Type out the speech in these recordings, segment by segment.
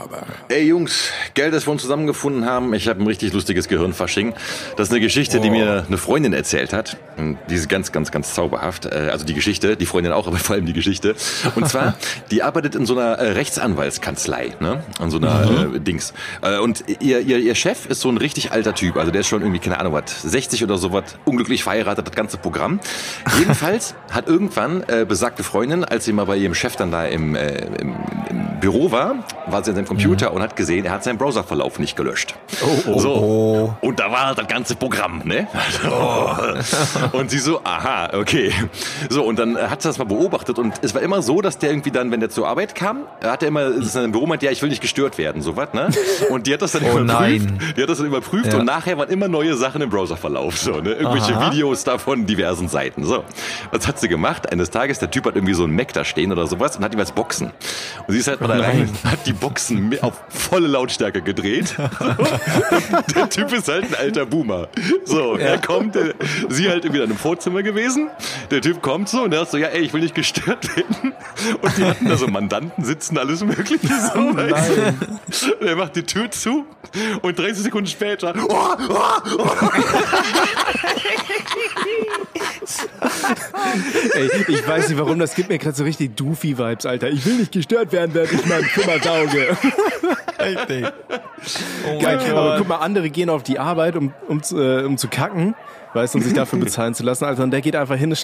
habe. Ey Jungs, Geld, das wir uns zusammengefunden haben. Ich habe ein richtig lustiges Gehirnfasching. Das ist eine Geschichte, die mir eine Freundin erzählt hat. Die ist ganz, ganz, ganz zauberhaft. Äh, Also die Geschichte, die Freundin auch, aber vor allem die Geschichte. Und zwar, die arbeitet in so einer äh, Rechtsanwaltskanzlei, ne? An so einer äh, Dings. Und ihr, ihr, ihr Chef ist so ein richtig alter Typ. Also der ist schon irgendwie, keine Ahnung, was, 60 oder so was, unglücklich verheiratet, das ganze Programm. Jedenfalls hat irgendwann äh, besagte Freundin, als sie mal bei ihrem Chef dann da im, äh, im, im Büro war, war sie an seinem Computer und hat gesehen, er hat seinen Browserverlauf nicht gelöscht. Oh, oh, so. Und da war das ganze Programm, ne? und sie so, aha, okay. So, und dann hat sie das mal beobachtet und es war immer so, dass der irgendwie dann, wenn der zur Arbeit kam, hat er immer in seinem Büro meint, ja, ich will nicht gestört werden, so was, ne? Und die hat das dann Oh überprüft. nein. Die hat das dann überprüft Ja. und nachher waren immer neue Sachen im Browserverlauf, so, ne? Irgendwelche Aha. Videos da von diversen Seiten, so. Was hat sie gemacht? Eines Tages, der Typ hat irgendwie so einen Mac da stehen oder sowas und hat ihm was Boxen. Und sie ist halt mal da rein, hat die Boxen mi- auf volle Lautstärke gedreht. So. der Typ ist halt ein alter Boomer. So, er kommt, der, sie halt irgendwie in einem Vorzimmer gewesen. Der Typ kommt so und er sagt so, ja, ey, ich will nicht gestört werden. Und die hatten da so Mandanten sitzen, alles mögliche. So, weißt du? Und er macht die Tür zu und 30 Sekunden später, oh, oh, oh, Ey, ich weiß nicht warum, das gibt mir gerade so richtig Doofy-Vibes, Alter. Ich will nicht gestört werden, während ich meinen Kummer sauge. Richtig. Oh Geil. Aber guck mal, andere gehen auf die Arbeit, um, um, zu- äh, um zu kacken. Weißt du, und sich dafür bezahlen zu lassen, Alter. Und der geht einfach hin,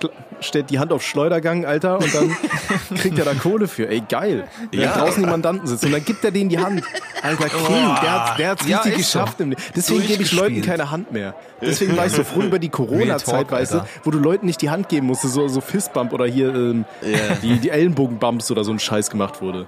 stellt die Hand auf Schleudergang, Alter, und dann kriegt er da Kohle für. Ey, geil. Wenn Ja. draußen die Mandanten sitzen und dann gibt er denen die Hand. Alter, King, der hat der hat's Ja, richtig so. geschafft. Leben. Deswegen gebe ich Leuten keine Hand mehr. Deswegen war ich so froh über die Corona-Zeit, weißt du, wo du Leuten nicht die Hand geben musstest, so, so Fistbump oder hier ähm, die, die Ellenbogenbumps oder so ein Scheiß gemacht wurde.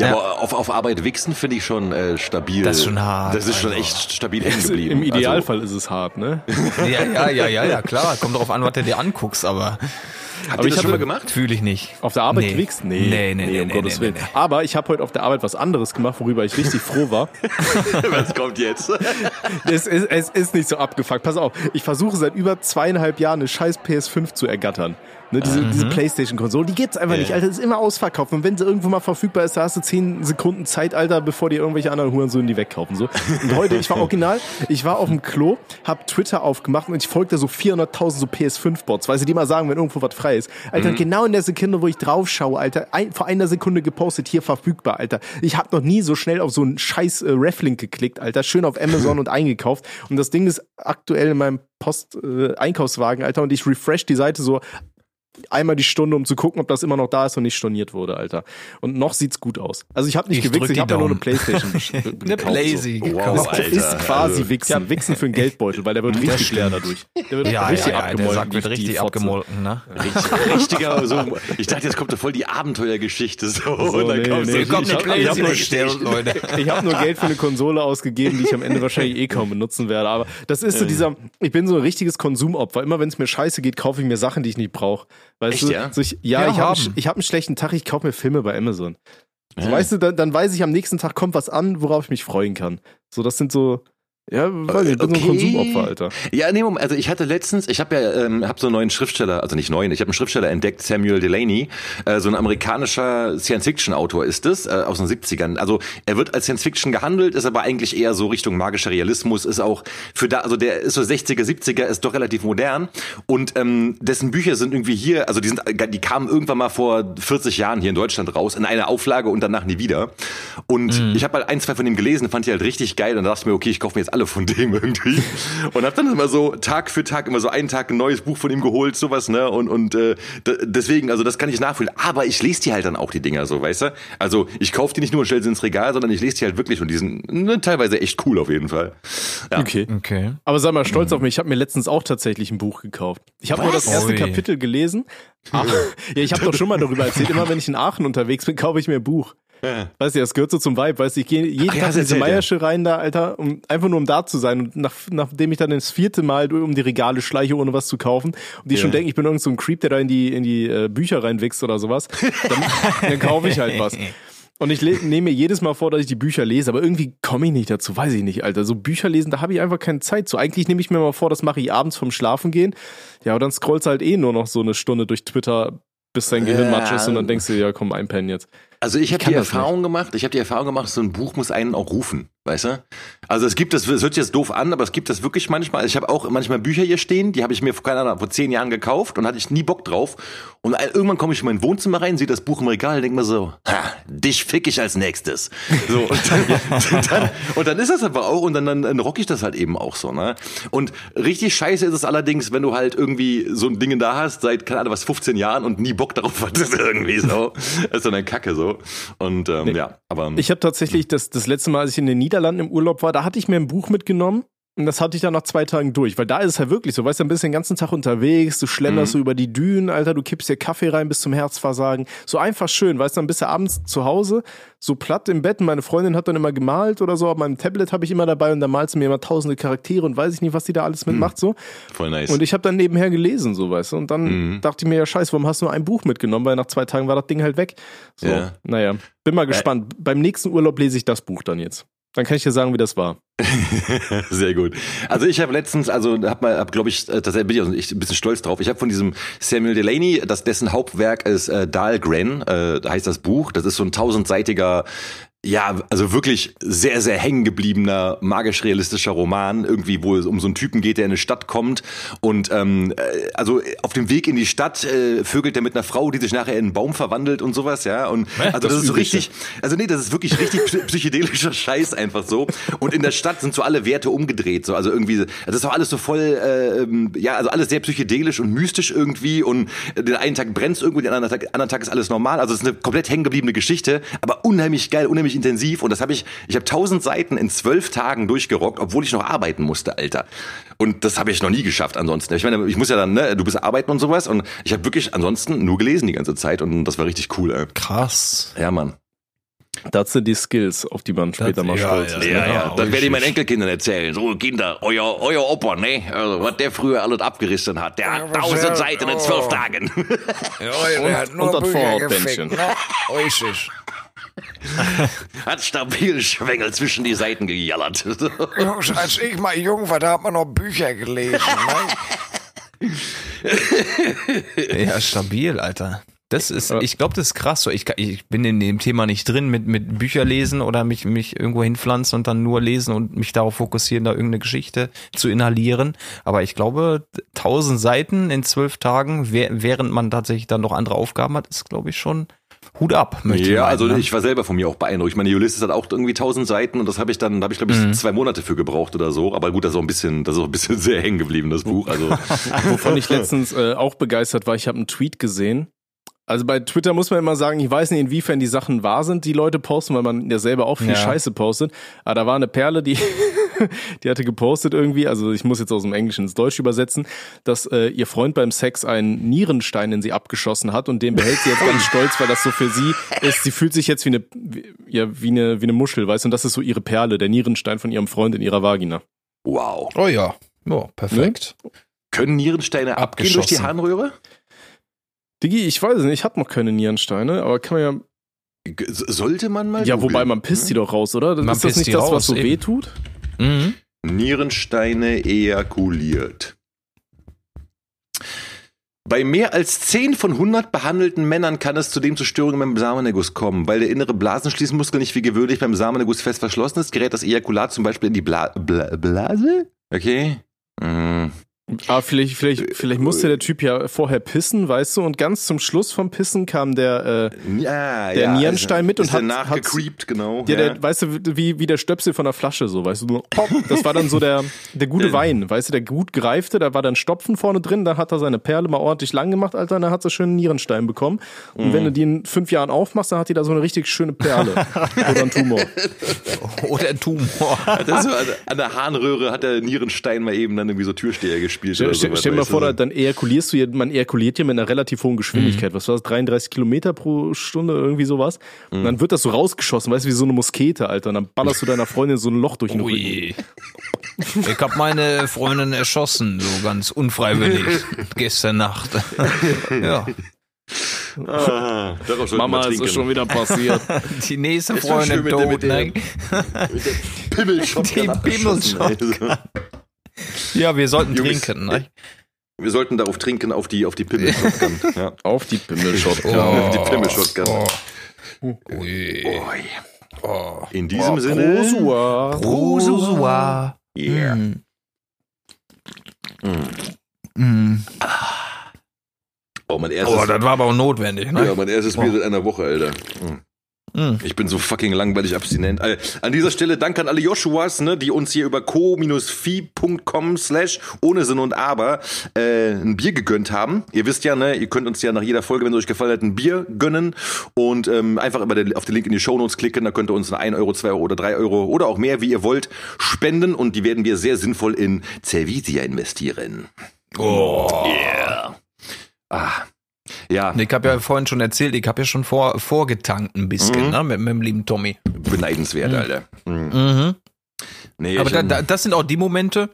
Ja, Ja. aber auf, auf Arbeit wichsen finde ich schon äh, stabil. Das ist schon hart, Das ist schon also. echt stabil hängen geblieben. Im Idealfall ist es hart, ne? Ja, ja, ja, ja, ja, klar. Kommt drauf an, was du dir anguckst, aber Also, habt Aber ihr ich das schon mal gemacht? fühle ich nicht. Auf der Arbeit Nee. gewichst? Nee, nee, nee, um nee, Gottes nee, Willen. nee. Aber ich habe heute auf der Arbeit was anderes gemacht, worüber ich richtig froh war. Was kommt jetzt? es, ist, es ist nicht so abgefuckt. Pass auf, ich versuche seit über zweieinhalb Jahren eine scheiß PS5 zu ergattern. Ne, diese, diese Playstation-Konsole, die gibt's einfach nicht, Alter. Das ist immer ausverkauft. Und wenn sie irgendwo mal verfügbar ist, da hast du zehn Sekunden Zeit, Alter, bevor dir irgendwelche anderen Hurensöhne die wegkaufen. So. Und heute, ich war original, ich war auf dem Klo, hab Twitter aufgemacht und ich folgte so 400.000 so PS5-Bots, weil sie die mal sagen, wenn irgendwo was frei ist. Alter, genau in der Sekunde, wo ich drauf schaue, Alter, ein, vor einer Sekunde gepostet, hier verfügbar, Alter. Ich habe noch nie so schnell auf so einen scheiß äh, Reflink geklickt, Alter. Schön auf Amazon und eingekauft. Und das Ding ist aktuell in meinem Post-Einkaufswagen, Alter. Und ich refresh die Seite so einmal die Stunde, um zu gucken, ob das immer noch da ist und nicht storniert wurde, Alter. Und noch sieht's gut aus. Also ich habe nicht Ich gewichst, ich habe ja nur eine. Playstation be- Eine gekauft, Blazy. Wow, Das ist quasi Wichsen. Wichsen für einen Geldbeutel, weil der wird richtig leer dadurch. Der wird Ja, richtig ja, ja, der abgemolken. Sack wird richtig abgemolken, ne? Richtig, richtiger, so, ich dachte, jetzt kommt da voll die Abenteuergeschichte, so, und dann nee, kommst nee, Hier kommt ich hab- ich hab Playstation nur bestellt, Leute. Ich habe nur Geld für eine Konsole ausgegeben, die ich am Ende wahrscheinlich eh kaum benutzen werde. Aber das ist so dieser, ich bin so ein richtiges Konsumopfer. Immer wenn es mir scheiße geht, kaufe ich mir Sachen, die ich nicht brauche. Weißt Echt, du? ja? So ich, ja, Ja, ich habe ich hab einen schlechten Tag, ich kaufe mir Filme bei Amazon. So, Ja. Weißt du, dann, dann weiß ich, am nächsten Tag kommt was an, worauf ich mich freuen kann. So, das sind so, ja, weiß nicht, ich bin so ein Okay. Konsumopfer, Alter. Ja, nee, Moment, also ich hatte letztens, ich habe ja, ähm, hab so einen neuen Schriftsteller, also nicht neuen, ich habe einen Schriftsteller entdeckt, Samuel Delaney, äh, so ein amerikanischer Science-Fiction-Autor ist es, äh, aus den 70ern. Also er wird als Science-Fiction gehandelt, ist aber eigentlich eher so Richtung magischer Realismus, ist auch für da, also der ist so 60er, 70er, ist doch relativ modern und ähm, dessen Bücher sind irgendwie hier, also die sind, die kamen irgendwann mal vor 40 Jahren hier in Deutschland raus, in einer Auflage und danach nie wieder. Und ich habe halt ein, zwei von ihm gelesen, fand ich halt richtig geil und da dachte ich mir, okay, ich kaufe mir jetzt alle von dem irgendwie. Und habe dann immer so Tag für Tag immer so einen Tag ein neues Buch von ihm geholt, sowas, ne? Und, und äh, deswegen, also das kann ich nachfühlen. Aber ich lese die halt dann auch, die Dinger so, weißt du? Also ich kaufe die nicht nur und stelle sie ins Regal, sondern ich lese die halt wirklich und die sind ne, teilweise echt cool auf jeden Fall. Ja. Okay. Okay. Aber sei mal stolz auf mich, ich habe mir letztens auch tatsächlich ein Buch gekauft. Ich habe nur das erste Ui. Kapitel gelesen. Ach, ja, ich habe doch schon mal darüber erzählt. Immer wenn ich in Aachen unterwegs bin, kaufe ich mir ein Buch. Weißt du, das gehört so zum Vibe. Weißt du, ich gehe jeden Ach ja, Tag hast in diese ja. Meiersche rein da, Alter, um einfach nur um da zu sein. Und nach, nachdem ich dann das vierte Mal um die Regale schleiche, ohne was zu kaufen, und die schon denken, ich bin irgend so ein Creep, der da in die, in die äh, Bücher reinwächst oder sowas, dann, dann kaufe ich halt was. Und ich nehme mir jedes Mal vor, dass ich die Bücher lese, aber irgendwie komme ich nicht dazu, weiß ich nicht, Alter. So Bücher lesen, da habe ich einfach keine Zeit zu. Eigentlich nehme ich mir mal vor, das mache ich abends vom Schlafen gehen. Ja, aber dann scrollst halt eh nur noch so eine Stunde durch Twitter, bis dein Gehirn Ja. matsch ist und dann denkst du, ja, komm, einpennen jetzt. Also ich habe die Erfahrung gemacht, ich habe die Erfahrung gemacht, so ein Buch muss einen auch rufen, weißt du? Also es gibt das, es hört sich jetzt doof an, aber es gibt das wirklich manchmal. Ich habe auch manchmal Bücher hier stehen, die habe ich mir vor, keine Ahnung, vor zehn Jahren gekauft und hatte ich nie Bock drauf. Und irgendwann komme ich in mein Wohnzimmer rein, sehe das Buch im Regal und denke mir so, ha, dich fick ich als nächstes. So, und dann, dann, und dann ist das aber auch und dann, dann, rock ich das halt eben auch so, ne? Und richtig scheiße ist es allerdings, wenn du halt irgendwie so ein Ding da hast, seit, keine Ahnung, was, 15 Jahren und nie Bock darauf hattest irgendwie so. Das ist dann eine Kacke so. Und ähm, Nee. ja, aber Ich habe tatsächlich das, das letzte Mal, als ich in den Niederlanden im Urlaub war, da hatte ich mir ein Buch mitgenommen. Und das hatte ich dann nach zwei Tagen durch, weil da ist es halt wirklich so, weißt du, dann bist du den ganzen Tag unterwegs, du schlenderst so über die Dünen, Alter, du kippst dir Kaffee rein bis zum Herzversagen. So einfach schön, weißt du, dann bist du abends zu Hause, so platt im Bett. Und meine Freundin hat dann immer gemalt oder so, auf meinem Tablet habe ich immer dabei und dann malst du mir immer tausende Charaktere und weiß ich nicht, was die da alles mitmacht, so. voll nice. Und ich habe dann nebenher gelesen, so weißt du. Und dann Mhm. dachte ich mir, ja scheiße, warum hast du nur ein Buch mitgenommen? Weil nach zwei Tagen war das Ding halt weg. So, Ja. naja, bin mal gespannt. Beim nächsten Urlaub lese ich das Buch dann jetzt. Dann kann ich dir sagen, wie das war. Sehr gut. Also ich habe letztens, also hab mal, hab, glaube ich, äh, da bin ich auch ich ein bisschen stolz drauf. Ich habe von diesem Samuel Delaney, das dessen Hauptwerk ist äh, Dahlgren, äh, heißt das Buch. Das ist so ein tausendseitiger ja, also wirklich sehr, sehr hängen gebliebener, magisch-realistischer Roman, irgendwie, wo es um so einen Typen geht, der in eine Stadt kommt und ähm, äh, also auf dem Weg in die Stadt äh, vögelt er mit einer Frau, die sich nachher in einen Baum verwandelt und sowas, ja. Und also das, Das ist so richtig, also nee, das ist wirklich richtig psy- psychedelischer Scheiß einfach so. Und in der Stadt sind so alle Werte umgedreht, so also irgendwie, das ist auch alles so voll, äh, ja, also alles sehr psychedelisch und mystisch irgendwie. Und den einen Tag brennt's irgendwie, den anderen Tag, anderen Tag ist alles normal. Also es ist eine komplett hängen gebliebene Geschichte, aber unheimlich geil, unheimlich intensiv. Und das habe ich, ich habe tausend Seiten in zwölf Tagen durchgerockt, obwohl ich noch arbeiten musste, Alter. Und das habe ich noch nie geschafft ansonsten. Ich meine, ich muss ja dann, ne, du bist arbeiten und sowas. Und ich habe wirklich ansonsten nur gelesen die ganze Zeit und das war richtig cool, ey. Krass. Ja, Mann. Das sind die Skills, auf die man später mal ja, stolz ja. ist. Ja, ne? ja, das werde ich meinen Enkelkindern erzählen. So, Kinder, euer, euer Opa, ne? Also, was der früher alles abgerissen hat. Der hat tausend Seiten in oh. zwölf Tagen. Ja, der hat nur und das Bücher Vorhautbändchen. gefickt, ne? Richtig. hat stabil Schwengel zwischen die Seiten gejallert. Jungs, als ich mal jung war, da hat man noch Bücher gelesen. Ne? Ja, stabil, Alter. Das ist, ich glaube, das ist krass. So, ich, ich bin in dem Thema nicht drin mit, mit Bücher lesen oder mich, mich irgendwo hinpflanzen und dann nur lesen und mich darauf fokussieren, da irgendeine Geschichte zu inhalieren. Aber ich glaube, tausend Seiten in zwölf Tagen, während man tatsächlich dann noch andere Aufgaben hat, ist, glaube ich, schon Hut ab. Möchte ich ja, meinen, also ne? ich war selber von mir auch beeinflucht. Ich meine, Ulysses hat auch irgendwie tausend Seiten und das habe ich dann, da habe ich glaube ich Mhm. zwei Monate für gebraucht oder so. Aber gut, das ist auch ein bisschen, das ist auch ein bisschen sehr hängen geblieben, das Buch. Also Wovon ich letztens äh, auch begeistert war, ich habe einen Tweet gesehen. Also bei Twitter muss man immer sagen, ich weiß nicht, inwiefern die Sachen wahr sind, die Leute posten, weil man ja selber auch viel Ja. Scheiße postet. Aber da war eine Perle, die, die hatte gepostet irgendwie, also ich muss jetzt aus dem Englischen ins Deutsche übersetzen, dass äh, ihr Freund beim Sex einen Nierenstein in sie abgeschossen hat und den behält sie jetzt ganz stolz, weil das so für sie ist. Sie fühlt sich jetzt wie eine, wie, ja, wie eine, wie eine Muschel, weißt du, und das ist so ihre Perle, der Nierenstein von ihrem Freund in ihrer Vagina. wow. Oh ja. Ja, perfekt. Können Nierensteine abgehen durch die. Harnröhre? Digi, ich weiß es nicht, ich hab noch keine Nierensteine, aber kann man ja Sollte man mal. Ja, googeln. wobei man pisst die doch raus, oder? Man ist das pisst nicht die das, raus, was so eben. weh tut? Mhm. Nierensteine ejakuliert. Bei mehr als 10 von 100 behandelten Männern kann es zudem zu Störungen beim Samenerguss kommen. Weil der innere Blasenschließmuskel nicht wie gewöhnlich beim Samenerguss fest verschlossen ist, gerät das Ejakulat zum Beispiel in die Bla Bla Blase? Okay. Mm. Ah, vielleicht, vielleicht, vielleicht musste der Typ ja vorher pissen, weißt du, und ganz zum Schluss vom Pissen kam der, äh, Ja, Der ja, Nierenstein ist, mit und hat- nachgecreept, genau. der, ja. der, weißt du, wie, wie der Stöpsel von der Flasche, so, weißt du, nur, pop, das war dann so der, der gute Wein, weißt du, der gut gereifte, da war dann Stopfen vorne drin, dann hat er seine Perle mal ordentlich lang gemacht, Alter, und dann hat er schön einen Nierenstein bekommen. Und Mhm. wenn du die in fünf Jahren aufmachst, dann hat die da so eine richtig schöne Perle. Oder ein Tumor. Oder ein Tumor. Das ist so, an, an der Harnröhre hat der Nierenstein mal eben dann irgendwie so Türsteher gespielt. Stell, oder sowas, stell dir mal vor, dann ejakulierst du, ja- man ejakuliert ja mit einer relativ hohen Geschwindigkeit. Was war das? 33 Kilometer pro Stunde, irgendwie sowas. Und dann wird das so rausgeschossen, weißt du, wie so eine Muskete, Alter. Und dann ballerst du deiner Freundin so ein Loch durch den Rücken. Ui. Ich hab meine Freundin erschossen, so ganz unfreiwillig, gestern Nacht. ja. Ah, Mama, es ist schon wieder passiert. Die nächste Freundin mit der- tot, mit? Mit der Pimmelshotgun Die abgeschossen, Pimmelshotgun. ey. Ja, wir sollten Jungs, trinken, ne? Wir sollten darauf trinken, auf die, auf die Pimmelshotgun. ja. Auf die Pimmelshotgun. Oh. Die Pimmelshotgun. Oh. Ui. Oh. In diesem Sinne. Prosua. Prosua. Yeah. Mm. Mm. Oh, mein erstes, Oh, das war aber auch notwendig, ne? ja, mein erstes Bier seit einer Woche, Alter. Mm. Mm. Ich bin so fucking langweilig abstinent. Äh, an dieser Stelle Dank an alle Joshuas, ne, die uns hier über co-fi.com slash ohne Sinn und Aber äh, ein Bier gegönnt haben. Ihr wisst ja, ne, ihr könnt uns ja nach jeder Folge, wenn es euch gefallen hat, ein Bier gönnen und ähm, einfach über den, auf den Link in die Shownotes klicken. Da könnt ihr uns eine 1 Euro, 2 Euro oder 3 Euro oder auch mehr, wie ihr wollt, spenden und die werden wir sehr sinnvoll in Cervisia investieren. Oh. Yeah. Ah. Ja, Ich habe ja vorhin schon erzählt, ich habe ja schon vor, vorgetankt ein bisschen, Mhm. ne, mit, dem lieben Tommy. beneidenswert, Alter. Mhm. Mhm. Nee, Aber da, da, das sind auch die Momente,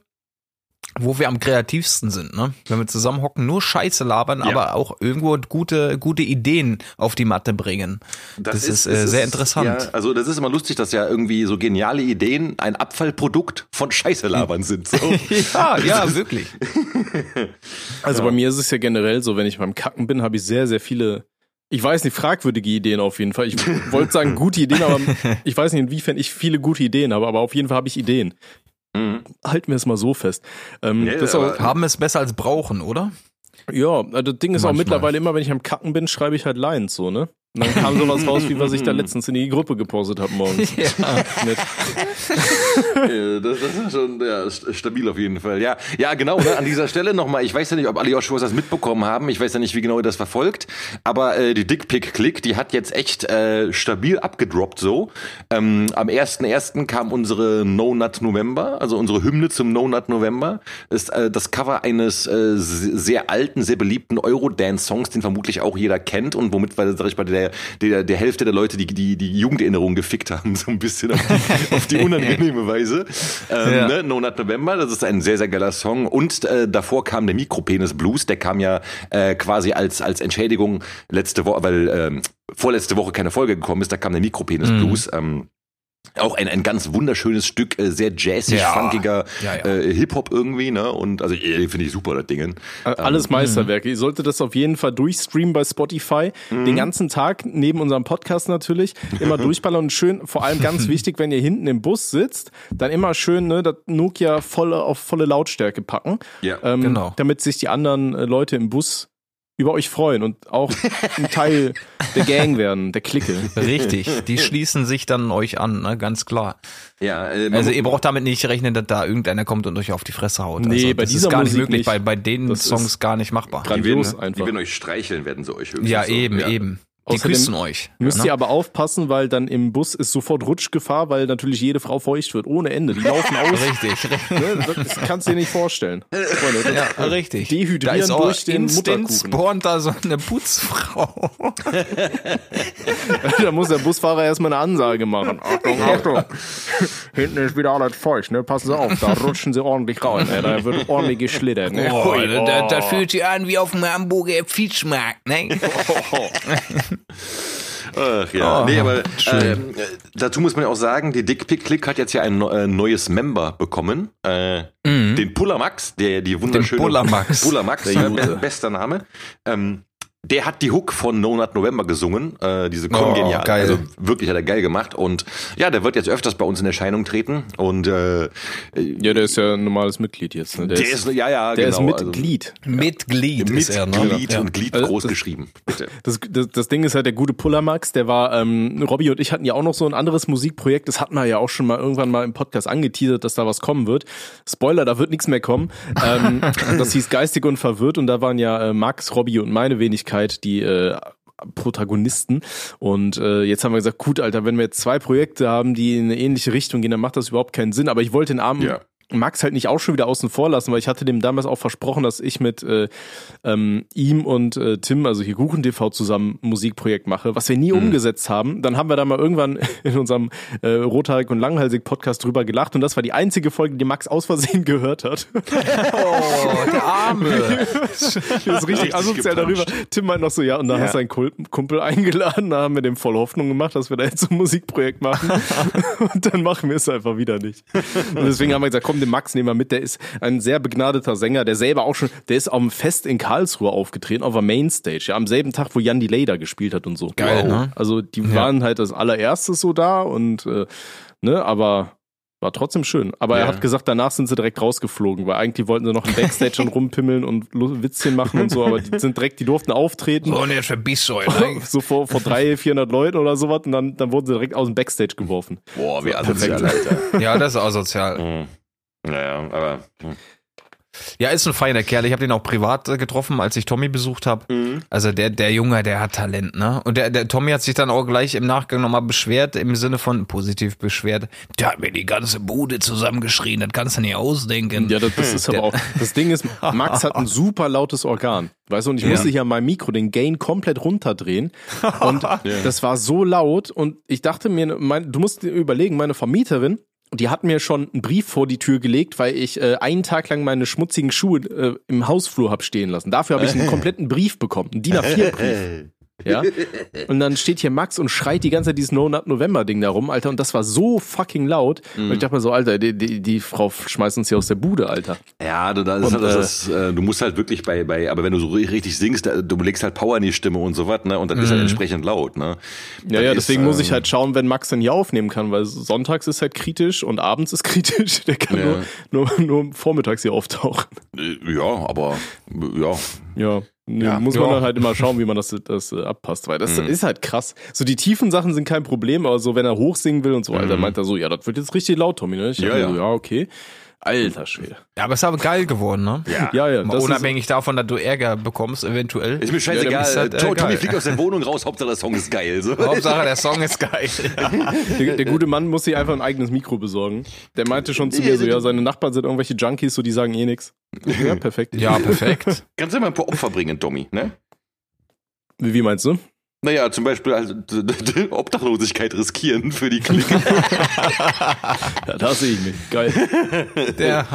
wo wir am kreativsten sind, ne? Wenn wir zusammenhocken, nur Scheiße labern, Ja. aber auch irgendwo gute, gute Ideen auf die Matte bringen. Das, ist, äh, es sehr ist- interessant. Ja, also das ist immer lustig, dass ja irgendwie so geniale Ideen ein Abfallprodukt von Scheiße labern sind. So. Ja, ja, wirklich. Also bei mir ist es ja generell so, wenn ich beim Kacken bin, habe ich sehr, sehr viele, ich weiß nicht, fragwürdige Ideen auf jeden Fall. Ich wollte sagen gute Ideen, aber ich weiß nicht, inwiefern ich viele gute Ideen habe, aber auf jeden Fall habe ich Ideen. Mhm. Halten wir es mal so fest. Ähm, Nee, auch, Haben es besser als brauchen, oder? ja, das Ding ist auch Manchmal. mittlerweile immer, wenn ich am Kacken bin, schreibe ich halt Lines so, ne? Und dann kam sowas raus, wie was ich da letztens in die Gruppe gepostet habe morgens. Ja. Ja, das, das ist schon ja, st- stabil auf jeden Fall. Ja, ja genau. Ne? An dieser Stelle nochmal, ich weiß ja nicht, ob alle Joshuas das mitbekommen haben. Ich weiß ja nicht, wie genau ihr das verfolgt. Aber äh, die Dickpick-Click, die hat jetzt echt äh, stabil abgedroppt so. Ähm, am 1.1. kam unsere No Nut November, also unsere Hymne zum No Nut November. Ist äh, das Cover eines äh, sehr alten, sehr beliebten Eurodance-Songs, den vermutlich auch jeder kennt und womit, weil, sag ich mal, der, der, der Hälfte der Leute die, die, die Jugenderinnerung gefickt haben, so ein bisschen auf die, auf die unangenehme Weise. Ähm, Ja. ne? No Nut November, das ist ein sehr, sehr geiler Song. Und äh, davor kam der Mikropenis Blues, der kam ja äh, quasi als, als Entschädigung letzte Woche, weil ähm, vorletzte Woche keine Folge gekommen ist, da kam der Mikropenis Mhm. Blues. Ähm, auch ein, ein ganz wunderschönes Stück, äh, sehr jazzig, Ja. funkiger Ja, ja. Äh, Hip-Hop irgendwie, ne? Und also äh, finde ich super, das Ding. Äh, Alles Meisterwerke. Ihr solltet das auf jeden Fall durchstreamen bei Spotify. Den ganzen Tag, neben unserem Podcast natürlich, immer durchballern und schön, vor allem ganz wichtig, wenn ihr hinten im Bus sitzt, dann immer schön ne, das Nokia volle, auf volle Lautstärke packen. Ja. Ähm, Genau. Damit sich die anderen äh, Leute im Bus über euch freuen und auch ein Teil der Gang werden, der Clique. Richtig. Die schließen sich dann euch an, ne? ganz klar. Ja, äh, Also ihr braucht damit nicht rechnen, dass da irgendeiner kommt und euch auf die Fresse haut. Nee, also, bei das dieser ist gar nicht Musik möglich. nicht. Bei, bei den Das Songs ist gar nicht machbar. die werden, grandios die einfach. werden euch streicheln, werden sie euch höchstens Ja, so. eben, ja. eben. Die küssen euch. Müsst ne? ihr aber aufpassen, weil dann im Bus ist sofort Rutschgefahr, weil natürlich jede Frau feucht wird, ohne Ende. Die laufen aus. Richtig, richtig. Ne? Das kannst du dir nicht vorstellen. Freunde, Ja, richtig. Dehydrieren da ist auch durch den instant spawnt da so eine Putzfrau. da muss der Busfahrer erstmal eine Ansage machen. Achtung, Achtung. Hinten ist wieder alles feucht, ne? Passen Sie auf, da rutschen Sie ordentlich rein. Ne? Da wird ordentlich geschlittert. Ne? Oh, Hui, das, das fühlt sich an wie auf dem Hamburger Fischmarkt, ne? Ach ja, Oh, nee, aber äh, dazu muss man ja auch sagen, die Dickpick-Click hat jetzt ja ein äh, neues Member bekommen. Äh, Den Pullamax, der die wunderschöne... Pullamax, Der ja, Gute. be- bester Name. Ähm, der hat die Hook von No Nut November gesungen, äh, diese kongenial. geil. Also wirklich hat er geil gemacht und ja, der wird jetzt öfters bei uns in Erscheinung treten und äh, Ja, der ist ja ein normales Mitglied jetzt. Ne? Der, der ist, ja, ja, der genau. ist Mitglied. Mitglied Also, ist er, ne? Mitglied Ja. und Glied Also, groß das- geschrieben. Bitte. Das, das, das Ding ist halt der gute Pullermax, der war, ähm, Robby und ich hatten ja auch noch so ein anderes Musikprojekt, das hatten wir ja auch schon mal irgendwann mal im Podcast angeteasert, dass da was kommen wird. Spoiler, da wird nichts mehr kommen. Ähm, das hieß Geistig und Verwirrt und da waren ja äh, Max, Robby und meine Wenigkeit die äh, Protagonisten. Und äh, jetzt haben wir gesagt, gut, Alter, wenn wir jetzt zwei Projekte haben, die in eine ähnliche Richtung gehen, dann macht das überhaupt keinen Sinn. Aber ich wollte den armen Ja. Max halt nicht auch schon wieder außen vor lassen, weil ich hatte dem damals auch versprochen, dass ich mit äh, ähm, ihm und äh, Tim, also hier Kuchen TV zusammen ein Musikprojekt mache, was wir nie umgesetzt haben. Dann haben wir da mal irgendwann in unserem äh, Rothaarig und Langhälsig Podcast drüber gelacht und das war die einzige Folge, die Max aus Versehen gehört hat. Oh, der Arme. Das ist richtig asozial darüber. Tim meint noch so, ja, und da Ja. hast du einen Kumpel eingeladen, da haben wir dem voll Hoffnung gemacht, dass wir da jetzt so ein Musikprojekt machen. und dann machen wir es einfach wieder nicht. Und deswegen haben wir gesagt, komm, komm, den Max nehmen wir mit. Der ist ein sehr begnadeter Sänger, der selber auch schon, der ist auf dem Fest in Karlsruhe aufgetreten, auf der Mainstage, ja, am selben Tag, wo Jan Delay da gespielt hat und so. Geil, ne? Also die waren halt das allererstes so da und äh, ne, aber war trotzdem schön. Aber er Ja. hat gesagt, danach sind sie direkt rausgeflogen, weil eigentlich wollten sie noch im Backstage schon rumpimmeln und Witzchen machen und so, aber die sind direkt, die durften auftreten. So, und jetzt verbiss euch, ne? So vor, vor drei, 400 Leuten oder sowas und dann, dann wurden sie direkt aus dem Backstage geworfen. Boah, wie asozial, Alter. Ja, das ist asozial. Mhm. Naja, aber. Ja, ist ein feiner Kerl. Ich habe den auch privat äh, getroffen, als ich Tommy besucht habe. Also der, der Junge, der hat Talent, ne? Und der, der Tommy hat sich dann auch gleich im Nachgang nochmal beschwert, im Sinne von positiv beschwert. Der hat mir die ganze Bude zusammengeschrien, das kannst du nicht ausdenken. Ja, das, das ist aber auch. Das Ding ist, Max hat ein super lautes Organ. Weißt du, und ich Ja. musste hier an meinem Mikro den Gain komplett runterdrehen. Und das war so laut. Und ich dachte mir, mein, du musst dir überlegen, meine Vermieterin, die hat mir schon einen Brief vor die Tür gelegt, weil ich äh, einen Tag lang meine schmutzigen Schuhe äh, im Hausflur hab stehen lassen. Dafür habe ich einen kompletten Brief bekommen, einen DIN A4-Brief. Ja. Und dann steht hier Max und schreit die ganze Zeit dieses No Nut November Ding da rum, Alter. Und das war so fucking laut. Und ich dachte mir so, Alter, die, die, die Frau schmeißt uns hier aus der Bude, Alter. Ja, du, das ist Und, halt, das ist, äh, du musst halt wirklich bei, bei, aber wenn du so ri- richtig singst, du legst halt Power in die Stimme und so was, ne? Und dann ist halt entsprechend laut, ne? Ja, Das ja, ist, deswegen muss ich ähm, halt schauen, wenn Max dann hier aufnehmen kann, weil sonntags ist halt kritisch und abends ist kritisch. Der kann Ja. nur, nur, nur vormittags hier auftauchen. äh, Ja, aber ja. Ja. Nee, Ja. muss man Ja. dann halt immer schauen, wie man das, das äh, abpasst, weil das Mhm. ist halt krass. So die tiefen Sachen sind kein Problem, aber so wenn er hochsingen will und so, Alter, meint er so, ja, das wird jetzt richtig laut, Tommy, ne? Ich Mhm. Ja, ja. So, ja, okay. Alter Schwede. Ja, aber es ist aber geil geworden, ne? Ja. Ja, ja, Mal unabhängig davon, dass du Ärger bekommst, eventuell. Ist mir scheißegal. ist halt, äh, To- Tommy fliegt aus der Wohnung raus, Hauptsache der Song ist geil. So. Hauptsache, der Song ist geil. der, der gute Mann muss sich einfach ein eigenes Mikro besorgen. Der meinte schon zu mir so, ja, seine Nachbarn sind irgendwelche Junkies, so die sagen eh nix. Ja, perfekt. Ja, perfekt. Kannst du immer ein paar Opfer bringen, Tommy, ne? Wie, wie meinst du? Naja, zum Beispiel also, Obdachlosigkeit riskieren für die Clique. Ja, da sehe ich mich. Geil. Der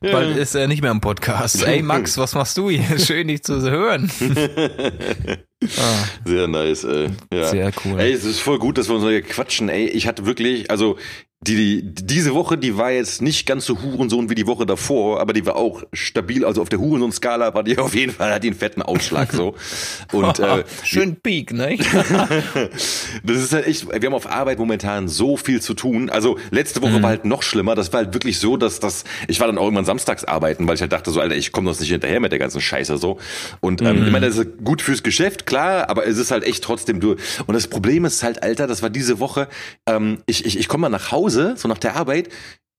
bald ist er nicht mehr im Podcast. Ey Max, was machst du hier? Schön, dich zu hören. ah, Sehr nice, ey. Ja. Sehr cool. Ey, es ist voll gut, dass wir uns hier quatschen, ey. Ich hatte wirklich, also die, die diese Woche, die war jetzt nicht ganz so Hurensohn wie die Woche davor, aber die war auch stabil. Also auf der Hurensohn-Skala war die auf jeden Fall, hat die einen fetten Ausschlag so. Und äh, Schön Peak, ne? das ist halt echt, wir haben auf Arbeit momentan so viel zu tun. Also letzte Woche war halt noch schlimmer. Das war halt wirklich so, dass das, ich war dann auch irgendwann samstags arbeiten, weil ich halt dachte so, Alter, ich komme sonst nicht hinterher mit der ganzen Scheiße so. Und ähm, ich meine, das ist gut fürs Geschäft, klar, aber es ist halt echt trotzdem du. Und das Problem ist halt, Alter, das war diese Woche, ähm, ich, ich, ich komme mal nach Hause, so nach der Arbeit,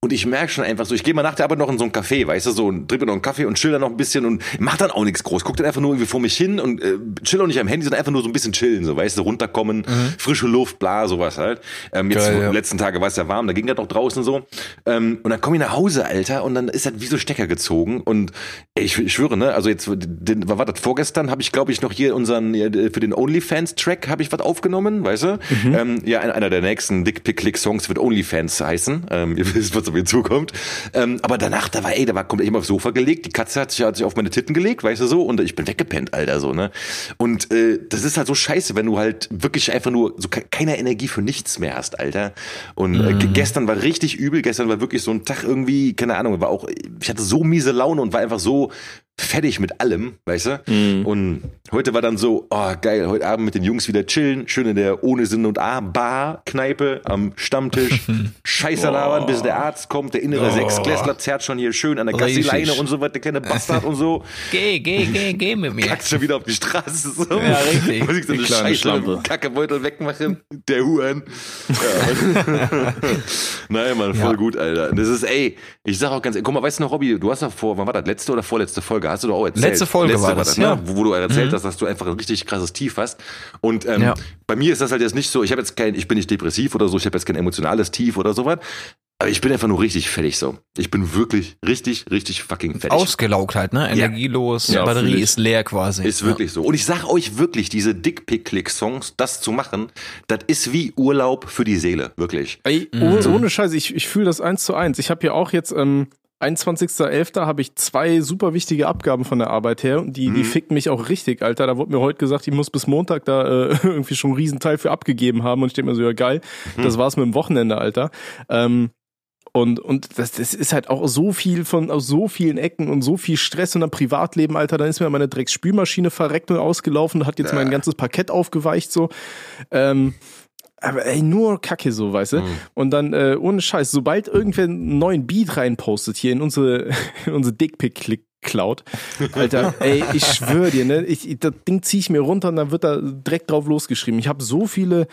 und ich merke schon einfach so, ich gehe mal nach der Arbeit noch in so ein Café, weißt du, so und trinke noch einen Kaffee und chill dann noch ein bisschen und mach dann auch nichts groß. Guck dann einfach nur irgendwie vor mich hin und äh, chill auch nicht am Handy, sondern einfach nur so ein bisschen chillen, so, weißt du, runterkommen, frische Luft, bla, sowas halt. Ähm, jetzt Geil, ja. letzten Tage war es ja warm, da ging das auch draußen so. Ähm, und dann komme ich nach Hause, Alter, und dann ist das wie so Stecker gezogen. Und ey, ich, ich schwöre, ne, also jetzt, den, was war das vorgestern, habe ich, glaube ich, noch hier unseren, für den OnlyFans-Track habe ich was aufgenommen, weißt du? Ähm, ja, einer der nächsten Dick-Pick-Click-Songs wird OnlyFans heißen. Ähm, ihr wisst, was auf mir zukommt. Ähm, aber danach, da war, ey, da war komplett immer aufs Sofa gelegt, die Katze hat sich, hat sich auf meine Titten gelegt, weißt du so, und ich bin weggepennt, Alter, so, ne? Und äh, das ist halt so scheiße, wenn du halt wirklich einfach nur so ke keine Energie für nichts mehr hast, Alter. Und äh, ge- gestern war richtig übel, gestern war wirklich so ein Tag irgendwie, keine Ahnung, war auch, ich hatte so miese Laune und war einfach so fertig mit allem, weißt du? Und heute war dann so, oh geil, heute Abend mit den Jungs wieder chillen, schön in der ohne Sinn und A Bar Kneipe am Stammtisch, Scheiße labern, bis der Arzt kommt, der innere Oh. Sechsklässler zerrt schon hier schön an der. Gassileine und so weiter, der kleine Bastard und so, Geh, geh, geh, geh mit mir. kackt schon wieder auf die Straße so. Ja, richtig. Muss ich so eine Scheiße Kackebeutel wegmachen, der Huren. Ja. Nein, Mann, voll Ja. gut, Alter. Das ist, ey, ich sag auch ganz, guck mal, weißt du noch, Robby, du hast doch vor, wann war das, letzte oder vorletzte Folge, hast du doch auch erzählt. Letzte Folge war das, ne? ja. Wo, wo du erzählt hast, dass du einfach ein richtig krasses Tief hast. Und ähm, Ja. bei mir ist das halt jetzt nicht so, ich habe jetzt kein, ich bin nicht depressiv oder so, ich habe jetzt kein emotionales Tief oder sowas. Aber ich bin einfach nur richtig fertig so. Ich bin wirklich richtig, richtig fucking fertig. Ausgelaugt halt, ne? Energielos, Ja, fühl Batterie ist leer quasi. Ist wirklich so. Und ich sag euch wirklich, diese Dick-Pick-Click-Songs, das zu machen, das ist wie Urlaub für die Seele, wirklich. Ey, ohne, ohne Scheiße, ich, ich fühle das eins zu eins. Ich habe ja auch jetzt, ähm, 21.11. habe ich zwei super wichtige Abgaben von der Arbeit her. Die, die ficken mich auch richtig, Alter. Da wurde mir heute gesagt, ich muss bis Montag da äh, irgendwie schon einen Riesenteil für abgegeben haben. Und ich denke mir so, ja geil, das war's mit dem Wochenende, Alter. Ähm, Und, und das, das ist halt auch so viel von aus so vielen Ecken und so viel Stress und dann Privatleben, Alter. Dann ist mir meine Drecksspülmaschine verreckt und ausgelaufen, hat jetzt mein ganzes Parkett aufgeweicht, so. Ähm, aber ey, nur Kacke so, weißt du? Mhm. Und dann, äh, ohne Scheiß, sobald irgendwer einen neuen Beat reinpostet hier in unsere, in unsere Dickpick-Click Cloud. Alter, ey, ich schwöre dir, ne, ich, das Ding zieh ich mir runter und dann wird da direkt drauf losgeschrieben. Ich habe so viele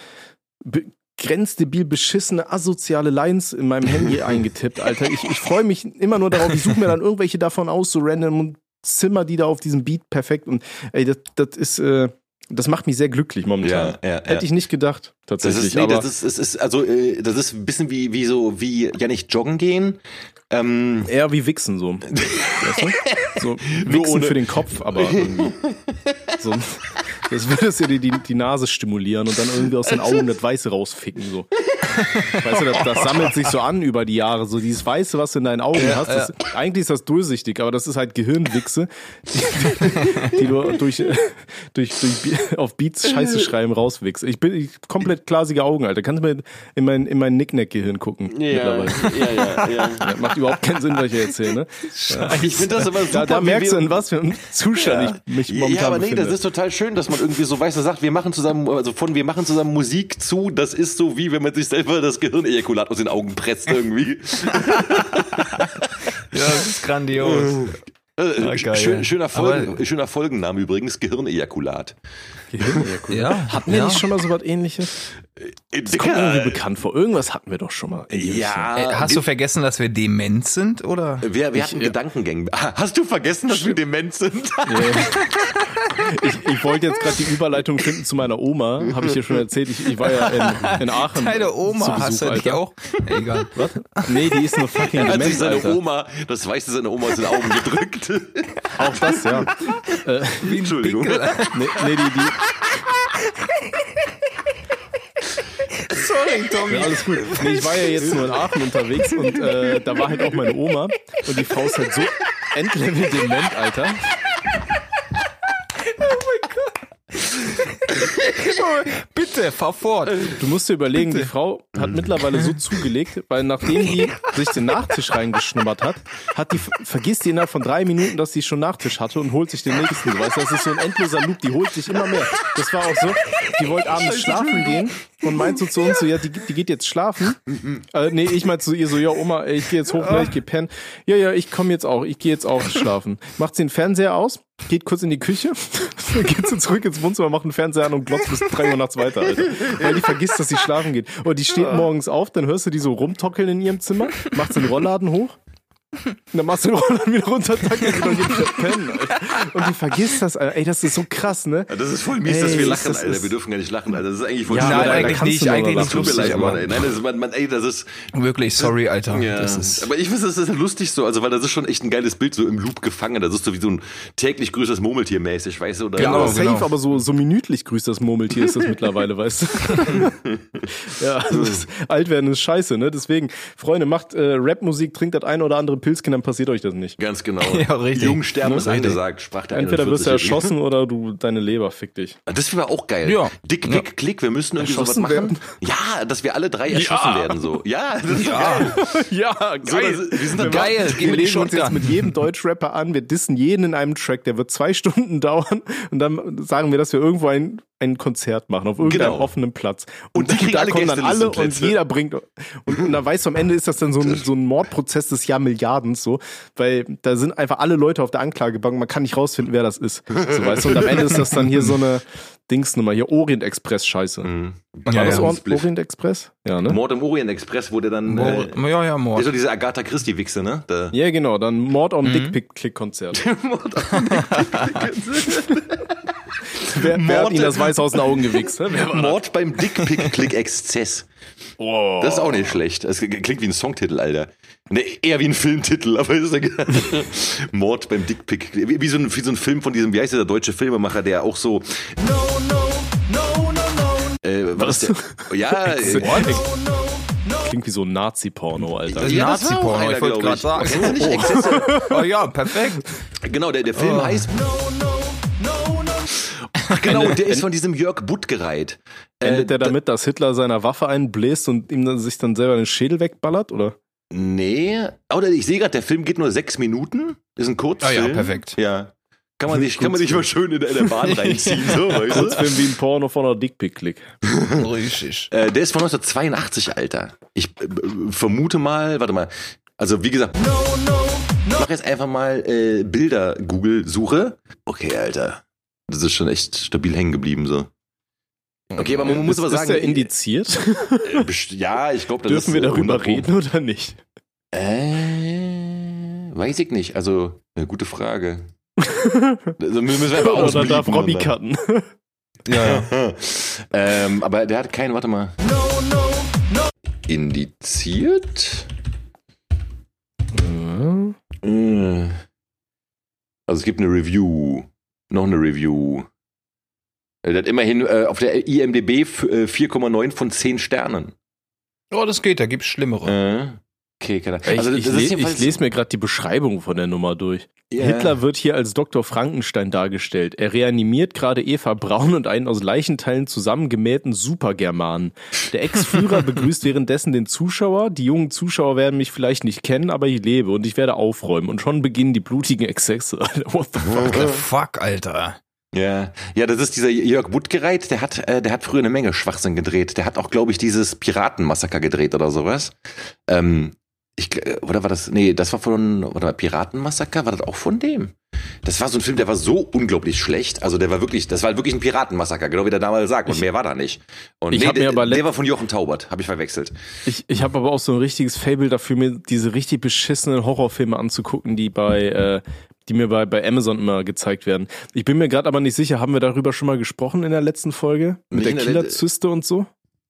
grenzdebil beschissene asoziale Lines in meinem Handy eingetippt, Alter. Ich, ich freue mich immer nur darauf, ich suche mir dann irgendwelche davon aus, so random und zimmer die da auf diesem Beat perfekt und ey, das, das ist, äh, das macht mich sehr glücklich momentan. Ja, ja, ja. Hätte ich nicht gedacht, Das tatsächlich. ist, nee, das ist, es ist, also, äh, das ist ein bisschen wie, wie so, wie, ja nicht joggen gehen. Ähm, eher wie Wichsen so. weißt du? So Wichsen ohne- für den Kopf, aber irgendwie. So, das würde ja die, die, die Nase stimulieren und dann irgendwie aus den Augen das Weiße rausficken. So. Weißt du, das, das sammelt sich so an über die Jahre. So dieses Weiße, was du in deinen Augen hast, das, eigentlich ist das durchsichtig, aber das ist halt Gehirnwichse, die, die du durch, durch, durch auf Beats Scheiße schreiben rauswichst. Ich bin ich, komplett glasige Augen, Alter. Kannst du mir in mein, in mein Nicknack-Gehirn gucken mittlerweile. ja, ja, ja. Ja, macht überhaupt keinen Sinn, was ich erzähle, ne? Ich finde das aber super. Da, da merkst du, in was für einem Zustand ich mich momentan Ja, aber nee, befinde. das ist total schön, dass man irgendwie so weiß, er sagt, wir machen zusammen, also von wir machen zusammen Musik zu, das ist so wie wenn man sich selber das Gehirnejakulat aus den Augen presst irgendwie. Ja, das ist grandios. Äh, schön, schöner, Folgen, Aber- schöner Folgenname übrigens, Gehirnejakulat. Ja, Hatten wir ja. nicht schon mal so was ähnliches? Äh, Das kommt mir irgendwie bekannt vor. Irgendwas hatten wir doch schon mal. in. Ja, Äh, Hast du vergessen, dass wir dement sind, oder? wir, wir hatten Gedankengänge. Hast du vergessen, dass wir dement sind? Ich, ich wollte jetzt gerade die Überleitung finden zu meiner Oma. Habe ich dir schon erzählt. Ich, ich war ja in, in Aachen. Deine zu Oma, Besuch, hast du Alter. auch? Egal. Was? Nee, die ist nur fucking Hat sich dement, seine Alter. Oma, das weiße seine Oma aus den Augen gedrückt. Auch das, ja. Entschuldigung. Nee, nee die, die, Sorry, Tommy. Ja, alles gut. Nee, ich war ja jetzt nur in Aachen unterwegs und äh, da war halt auch meine Oma und die Frau ist halt so endlevel dement, Alter. Bitte, fahr fort. Du musst dir überlegen, die Frau hat mittlerweile so zugelegt, weil nachdem die sich den Nachtisch reingeschnuppert hat, hat die vergisst die innerhalb von drei Minuten, dass sie schon Nachtisch hatte und holt sich den nächsten. Du weißt, das ist so ein endloser Loop, die holt sich immer mehr. Das war auch so, die wollte abends schlafen gehen und meint so zu uns so, ja, die, die geht jetzt schlafen. Äh, nee, ich meinte zu ihr so, ja, Oma, ich gehe jetzt hoch, ne, ich gehe pennen. Ja, ja, ich komme jetzt auch, ich gehe jetzt auch schlafen. Macht sie den Fernseher aus, geht kurz in die Küche, geht sie zurück ins Wohnzimmer, macht den Fernseher an und glotzt bis drei Uhr nachts weiter, Alter. Weil die vergisst, dass sie schlafen geht. Und die steht morgens auf, dann hörst du die so rumtockeln in ihrem Zimmer, macht den Rollladen hoch, und dann machst du den Rollladen wieder runter, sie und geht wieder pennen, Alter. Und die vergisst das, Alter. Ey, das ist so krass, ne? Das ist voll mies, dass Ey, wir ist lachen, das- Alter. Wir dürfen gar nicht lachen, Alter. Das ist eigentlich voll Ja, schlimm. aber da- eigentlich nicht, du eigentlich nicht Tut mir lustig, leid, Mann, aber ey. Nein, das ist, man, man, ey, das ist, wirklich, sorry, Alter. ja. Das ist, aber ich finde, das ist lustig so, also, weil das ist schon echt ein geiles Bild, so im Loop gefangen. Das ist so wie so ein täglich grüßes Murmeltier mäßig, weißt du? Oder Ja, Genau, aber safe, genau. aber so, so minütlich grüßt das Murmeltier ist das mittlerweile, weißt du? ja, also das Altwerden ist scheiße, ne? Deswegen, Freunde, macht äh, Rapmusik, trinkt das ein oder andere Pilzchen, dann passiert euch das nicht. Ganz genau. Ja, richtig. Jungsterben ist angesagt, sprach der Entweder wirst du 41-Jährige. erschossen oder du deine Leber fick dich. Das wäre auch geil. Ja. Dick, Ja. dick, klick, wir müssen irgendwie sowas Erschossen machen. werden? Ja, dass wir alle drei erschossen werden, so. Ja, das ist ja, ja, So, das, wir sind dann Geil, Wir legen uns jetzt mit jedem Deutschrapper an, wir dissen jeden in einem Track, der wird zwei Stunden dauern und dann sagen wir, dass wir irgendwo ein, ein Konzert machen, auf irgendeinem Genau. offenen Platz. Und die kriegen da alle kommen dann alle und jeder bringt und, und dann weißt du, am Ende ist das dann so ein, so ein Mordprozess des Jahrmilliardens so, weil da sind einfach alle Leute auf der Anklagebank, man kann nicht rausfinden, wer das ist. So weißt du, und am Ende ist das dann hier so eine Dingsnummer, hier Orient Express Scheiße. Mhm. War Ja, das ja. Orient Express? Ja, ne? Mord im Orient Express, der dann. Mord, Äh, ja, ja, Mord. so diese Agatha Christie-Wichse, ne? Da. Ja, genau, dann Mord am Dickpick-Klick-Konzert. wer, wer hat Mord- Ihnen das Weiß aus den Augen gewichst? Mord beim Dickpick-Klick-Exzess. Oh. Das ist auch nicht schlecht. Das klingt wie ein Songtitel, Alter. Ne, eher wie ein Filmtitel, aber ist egal. Mord beim Dickpick. Wie, wie, so ein, wie so ein Film von diesem, wie heißt der deutsche Filmemacher, der auch so. No, no, no, no, no. Äh, was? Der, ja, äh, Klingt wie so ein Nazi-Porno, Alter. Ja, auch Nazi-Porno, ich wollte gerade sagen. Kennst du nicht Exzesse? Oh ja, perfekt. Genau, der, der Film heißt. Ach genau, der ist von diesem Jörg Buttgereit. Äh, Endet der damit, dass Hitler seiner Waffe einbläst und ihm dann, sich dann selber den Schädel wegballert, oder? Nee. Oder ich sehe gerade, der Film geht nur sechs Minuten. Ist ein Kurzfilm. Ah ja, perfekt. Ja. Kann man sich, kann man sich mal schön in der, in der Bahn reinziehen, so, weißt du? Kurzfilm wie ein Porno von einer Dickpick-Klick. Richtig. Äh, der ist von 1982, Alter. Ich äh, vermute mal, warte mal. Also wie gesagt, ich mach jetzt einfach mal äh, Bilder-Google-Suche. Okay, Alter. Das ist schon echt stabil hängen geblieben, so. Okay, aber man muss ist, aber sagen, ist der indiziert? äh, ja, ich glaube, das Dürfen ist wir äh, darüber 100 Pro. reden oder nicht? Äh, weiß ich nicht. Also, eine gute Frage. also, müssen wir einfach Oder darf Robby dann- cutten? Ja, ja. ähm, aber der hat keinen, warte mal. Indiziert? Äh. Also es gibt eine Review. Noch eine Review. Äh, Der hat immerhin äh, auf der IMDB f- äh, 4,9 von 10 Sternen. Oh, das geht, da gibt's Schlimmere. Ich, Also, ich, das le ist ich lese mir gerade die Beschreibung von der Nummer durch. Ja. Hitler wird hier als Dr. Frankenstein dargestellt. Er reanimiert gerade Eva Braun und einen aus Leichenteilen zusammengemähten Supergermanen. Der Ex-Führer begrüßt währenddessen den Zuschauer. Die jungen Zuschauer werden mich vielleicht nicht kennen, aber ich lebe und ich werde aufräumen. Und schon beginnen die blutigen Exzesse. What the fuck? What the fuck, Alter. Ja, ja, das ist dieser Jörg Buttgereit, der hat, äh, der hat früher eine Menge Schwachsinn gedreht. Der hat auch, glaube ich, dieses Piratenmassaker gedreht oder sowas. Ähm, ich, äh, oder war das, nee, das war von, oder Piratenmassaker, war das auch von dem? Das war so ein Film, der war so unglaublich schlecht. Also der war wirklich, das war wirklich ein Piratenmassaker, genau wie der damals sagt. Und Ich- mehr war da nicht. Und Ich nee, hab mir der, aber der war von Jochen Taubert, habe ich verwechselt. Ich, ich habe aber auch so ein richtiges Fable dafür, mir diese richtig beschissenen Horrorfilme anzugucken, die bei, äh, die mir bei, bei Amazon immer gezeigt werden. Ich bin mir gerade aber nicht sicher, haben wir darüber schon mal gesprochen in der letzten Folge? Mit Nicht der Killerzyste und so?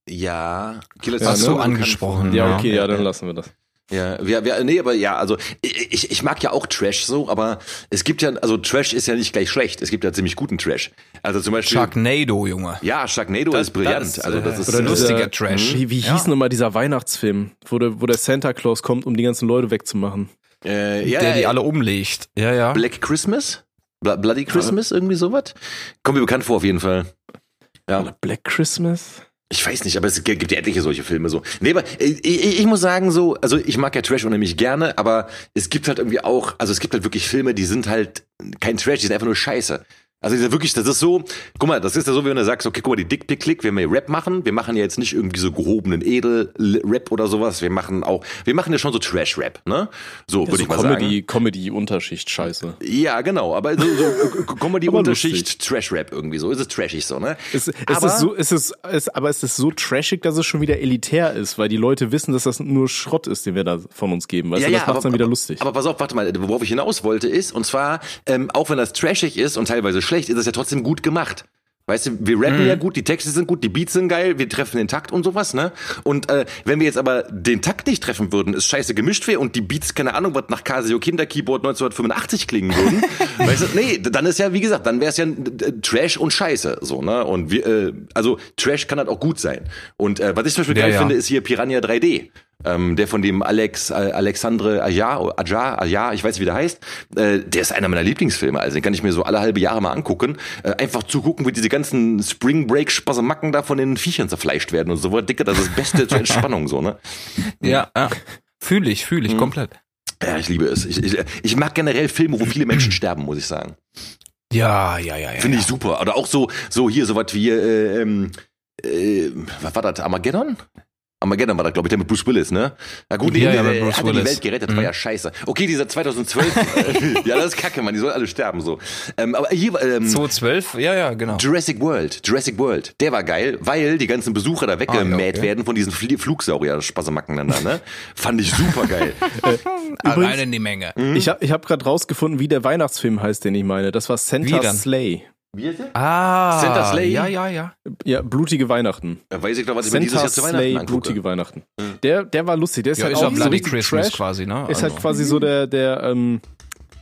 Ja, Killer Ja, Hast ne? du angesprochen. Ja. okay, ja, dann lassen wir das. Ja, wir, wir, nee, aber ja, also ich, ich- mag ja auch Trash so, aber es gibt ja, also Trash ist ja nicht gleich schlecht. Es gibt ja ziemlich guten Trash. Also zum Beispiel. Sharknado, Junge. Ja, Sharknado ist brillant. das, also das äh, ist oder äh, lustiger dieser- Trash. Wie, wie Ja. hieß nochmal dieser Weihnachtsfilm, wo der, wo der Santa Claus kommt, um die ganzen Leute wegzumachen? Äh, ja, der die ja, alle umlegt. Ja, ja. Black Christmas? Bla Bloody Christmas, irgendwie sowas? Kommt mir bekannt vor auf jeden Fall. Ja. Oder Black Christmas? Ich weiß nicht, aber es gibt ja etliche solche Filme so. Nee, aber ich, ich, ich muss sagen so, also ich mag ja Trash unheimlich gerne, aber es gibt halt irgendwie auch, also es gibt halt wirklich Filme, die sind halt kein Trash, die sind einfach nur scheiße. Also dieser wirklich, das ist so, guck mal, das ist ja so, wie wenn du sagst, okay, guck mal, die Dick Pick Click, wenn wir Rap machen, wir machen ja jetzt nicht irgendwie so gehobenen Edel-Rap oder sowas, wir machen auch, wir machen ja schon so Trash-Rap, ne? So, würde so ich mal sagen. Comedy, Comedy-Unterschicht, scheiße. Ja, genau, aber so, so äh, Comedy Aber Unterschicht Trash Rap irgendwie so, ist es trashig so, ne? Es, es Aber- ist so, es ist, es, aber es ist so trashig, dass es schon wieder elitär ist, weil die Leute wissen, dass das nur Schrott ist, den wir da von uns geben. Weißt du, das macht's dann wieder lustig. Aber pass auf, warte mal, worauf ich hinaus wollte ist, und zwar, ähm, auch wenn das trashig ist und teilweise schlecht, ist es ja trotzdem gut gemacht. Weißt du, wir rappen ja gut, die Texte sind gut, die Beats sind geil, wir treffen den Takt und sowas, ne? Und äh, wenn wir jetzt aber den Takt nicht treffen würden, es scheiße gemischt wäre und die Beats, keine Ahnung, was nach Casio Kinderkeyboard 1985 klingen würden, weißt du, nee, dann ist ja, wie gesagt, dann wäre es ja äh, Trash und Scheiße, so, ne? Und wir, äh, also Trash kann halt auch gut sein. Und äh, was ich zum Beispiel Ja, geil ja. finde, ist hier Piranha 3D. Ähm, der von dem Alex, äh, Alexandre Ajar, Ajar, Ajar, ich weiß nicht, wie der heißt, äh, der ist einer meiner Lieblingsfilme. Also den kann ich mir so alle halbe Jahre mal angucken. Äh, einfach zugucken, wie diese ganzen Spring Break Spasamacken da von den Viechern zerfleischt werden und so. Dicke, das ist das Beste zur Entspannung, so, ne? Ja, ja. Fühle ich, fühle ich komplett. Ja, ich liebe es. Ich, ich, ich mag generell Filme, wo viele Menschen sterben, muss ich sagen. Ja, ja, ja, ja. Finde ich super. Oder auch so, so hier, so was wie, äh, ähm, äh, was war das, Armageddon? Armageddon war das, glaube ich, der mit Bruce Willis, ne? Na gut, Ja, nee, ja, der, hat ja die. Welt gerettet, Mhm. war ja scheiße. Okay, dieser 2012, äh, ja, das ist kacke, man, die sollen alle sterben, so. Ähm, aber hier, ähm, 212, ja, ja, genau. Jurassic World, Jurassic World, der war geil, weil die ganzen Besucher da weggemäht Ah, ja, okay. werden von diesen Flie Flugsaurier Spasamacken dann da, ne? Fand ich super geil. Allein in die Menge. Ich habe ich hab gerade rausgefunden, wie der Weihnachtsfilm heißt, den ich meine. Das war Wie Santa dann? Slay. Wie ist? Ah, Santa Slay? Ja, ja, ja. Ja, blutige Weihnachten. Da weiß ich doch, was ich mir dieses Santa Jahr zu Weihnachten Slay, angucke. blutige Weihnachten. Der, der war lustig. Der ist Ja, halt ist ja auch so Bloody richtig Christmas Trash. quasi, ne? Ist halt Also. quasi so der, der ähm,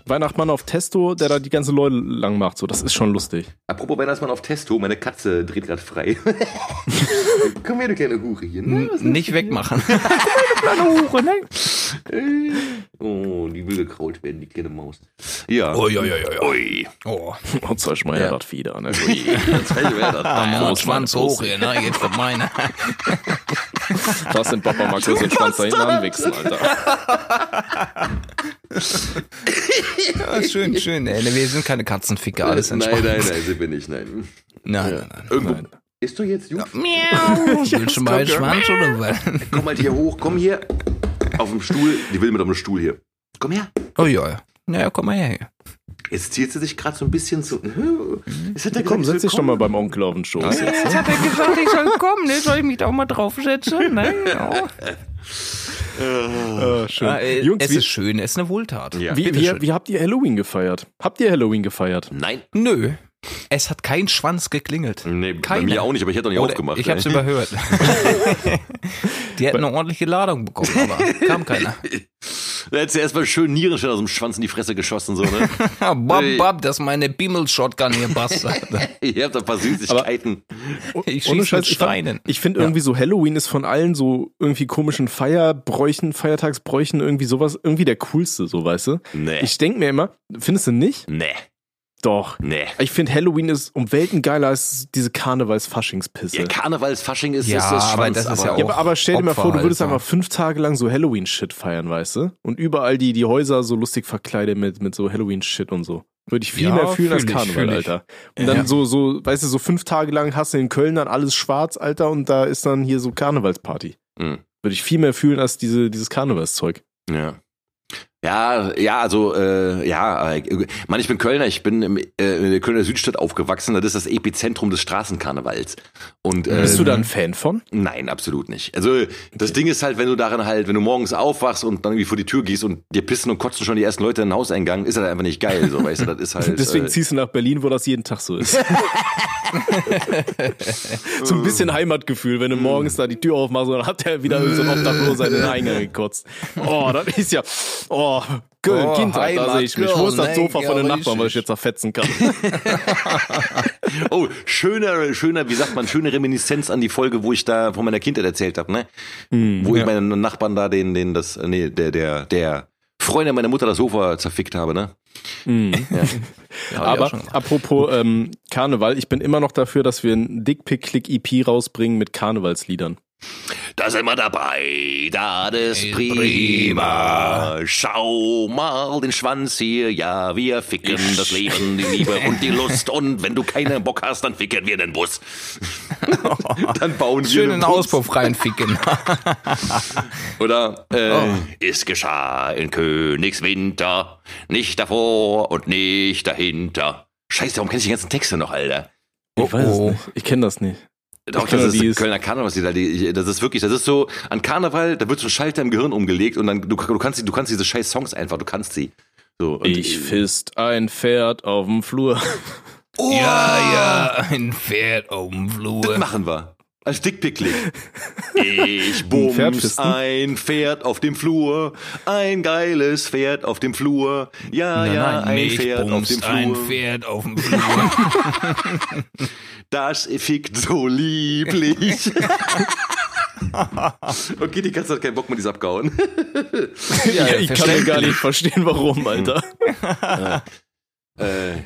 Weihnachtsmann auf Testo, der da die ganzen Leute lang macht. So, das ist schon lustig. Apropos Weihnachtsmann auf Testo, meine Katze dreht gerade frei. Komm her, du kleine Hure hier. Ne? Was Nicht wegmachen. kleine Hure, ne? Oh, die wilde Kraut werden, die kleine Maus. Ja. Ui, ui, ui, ui. Ui. Oh, Und zeig mal her, das wieder. Ne? Mir das. Schwanz hoch hier, ne? Jetzt kommt meine. Lass den Papa mal kurz den Schwanz da hinten anwichsen, Alter. Ja, schön, schön. Ey, wir sind keine Katzenficker, alles Nein, entspannt. nein, nein, sind wir nicht, nein. nein, nein, nein. Irgendwo. Nein. Ist doch jetzt gut? Miau. Willst du mal einen Schwanz oder was? Komm mal hier hoch, komm hier. Auf dem Stuhl. Die will mit auf dem Stuhl hier. Komm her. Oh ja. Naja, komm mal her. Jetzt zieht sie sich gerade so ein bisschen zu. Jetzt hat er Komm, gesagt, setz dich doch mal beim Onkel auf den Schoß. Jetzt hat er gesagt, ich soll kommen, ne? Soll ich mich da auch mal draufsetzen? Ne? Ja. Äh, schön. Ah, äh, Jungs, es wie, ist schön, es ist eine Wohltat. Ja. wie, wie, wie habt ihr Halloween gefeiert? Habt ihr Halloween gefeiert? Nein. Nö. Es hat kein Schwanz geklingelt. Nee, bei Keine. mir auch nicht, aber ich hätte doch nicht Oder aufgemacht. ich hab's ey. überhört. Die hätten eine ordentliche Ladung bekommen, aber kam keiner. Da hättest du erstmal schön Nierenstein aus dem Schwanz in die Fresse geschossen, so, ne? Bob, Ey. Bob, das ist meine Bimmel-Shotgun hier, Bastard. Ihr habt ein paar Süßigkeiten. Ich Ohne schieß Scheiß, mit ich Steinen. Ich finde irgendwie so Halloween ist von allen so irgendwie komischen Feierbräuchen, Feiertagsbräuchen irgendwie sowas, irgendwie der coolste, so weißt du? Nee. Ich denke mir immer, findest du nicht? nee. Doch. Nee. Ich finde Halloween ist um Welten geiler als diese Karnevals-Faschingspisse. Ja, Karnevalsfasching ist, Ja, ist das aber Schwanz, das ist ja Ja, auch- aber, aber stell dir mal vor, du Opfer würdest halt, einfach fünf Tage lang so Halloween-Shit feiern, weißt du? Und überall die, die Häuser so lustig verkleidet mit, mit so Halloween-Shit und so. Würde ich viel Ja, mehr fühlen als fühl ich, Karneval. Alter. Und dann Ja. so, so, weißt du, so fünf Tage lang hast du in Köln dann alles schwarz, Alter, und da ist dann hier so Karnevalsparty. Mhm. Würde ich viel mehr fühlen als diese, dieses Karnevalszeug. Ja. Ja, ja, also äh, ja, äh, Mann, ich bin Kölner, ich bin im, äh, in der Kölner Südstadt aufgewachsen, das ist das Epizentrum des Straßenkarnevals. Und äh, Bist du da ein Fan von? Nein, absolut nicht. Also das Ding ist halt, wenn du darin halt, wenn du morgens aufwachst und dann irgendwie vor die Tür gehst und dir pissen und kotzen schon die ersten Leute in den Hauseingang, ist das einfach nicht geil, so weißt du, das ist halt. Deswegen äh, ziehst du nach Berlin, wo das jeden Tag so ist. so ein bisschen Heimatgefühl, wenn du morgens da die Tür aufmachst und dann hat der wieder so ein Obdachloser in den Eingang gekotzt. Oh, das ist ja, oh, Köln, Oh, Kind, da sehe ich mich. Wo ist das Sofa ja, von den. Nachbarn, was ich jetzt zerfetzen kann? Oh, schöner, schöner, wie sagt man, schöne Reminiszenz an die Folge, wo ich da von meiner Kindheit erzählt habe, ne? wo ich meinen Nachbarn da den, den, das, nee, der, der, der Freund meiner Mutter das Sofa zerfickt habe, ne? Ja, ich auch Aber apropos ähm, Karneval, ich bin immer noch dafür, dass wir ein Dickpick-Click-EP rausbringen mit Karnevalsliedern. Da sind wir dabei, das ist Ist prima. Schau mal den Schwanz hier, ja, wir ficken das Leben, die Liebe und die Lust. Und wenn du keinen Bock hast, dann ficken wir den Bus. dann bauen wir Schön den in den Bus. Auspuff reinficken. Oder äh, Oh. es geschah in Königswinter, nicht davor und nicht dahinter. Scheiße, warum kenn ich die ganzen Texte noch, Alter? Ich weiß oh. es nicht. Ich kenne das nicht. Doch, das ist Kölner Karnevalslieder. die- Das ist wirklich, das ist so, an Karneval, da wird so ein Schalter im Gehirn umgelegt und dann, du, du kannst, du kannst diese scheiß Songs einfach, du kannst sie. So, und Ich fist ein Pferd auf dem Flur. Ja, ja, ein Pferd auf dem Das Flur. machen wir. Als Dickpicklick. Ich bums ein Pferd auf dem Flur, ein geiles Pferd auf dem Flur. Ja, ja, ein mich Pferd auf dem Flur. ein Pferd auf dem Flur. Das fickt so lieblich. okay, die Katze hat keinen Bock mehr, die ist abgehauen. ja, ich kann mir gar nicht verstehen, warum, Alter. Äh,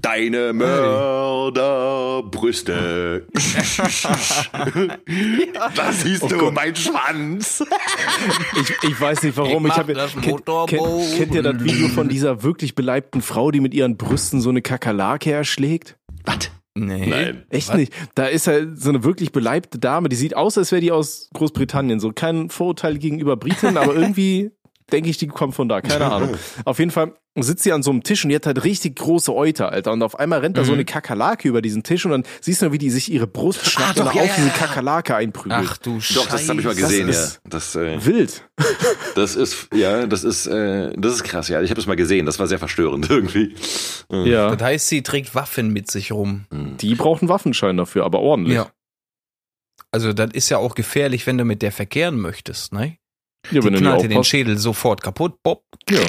Deine Mörderbrüste. da siehst du mein Schwanz. Ich, ich weiß nicht warum. Ich Ich, habe das kennt, kennt, kennt ihr das Video von dieser wirklich beleibten Frau, die mit ihren Brüsten so eine Kakerlake erschlägt? Was? Nee. Nein. Echt nicht. Da ist halt so eine wirklich beleibte Dame, die sieht aus, als wäre die aus Großbritannien. So kein Vorurteil gegenüber Briten, aber irgendwie denke ich, die kommt von da. Keine Ahnung. Auf jeden Fall sitzt sie an so einem Tisch und die hat halt richtig große Euter, Alter. Und auf einmal rennt da so eine Kakerlake über diesen Tisch und dann siehst du, wie die sich ihre Brust schnappt und ja, auf ja, diese. Kakerlake einprügelt. Ach du Scheiße. Doch, das habe ich mal gesehen, Das ja. ist- Das, äh, Wild. das ist, ja, das ist, äh, das ist krass, ja. Ich habe es mal gesehen. Das war sehr verstörend irgendwie. Ja. Das heißt, sie trägt Waffen mit sich rum. Die braucht einen Waffenschein dafür, aber ordentlich. Ja. Also, das ist ja auch gefährlich, wenn du mit der verkehren möchtest, ne? Ja Die wenn du nicht knallt dir den aufpasst. Schädel sofort kaputt. Bob. Ja.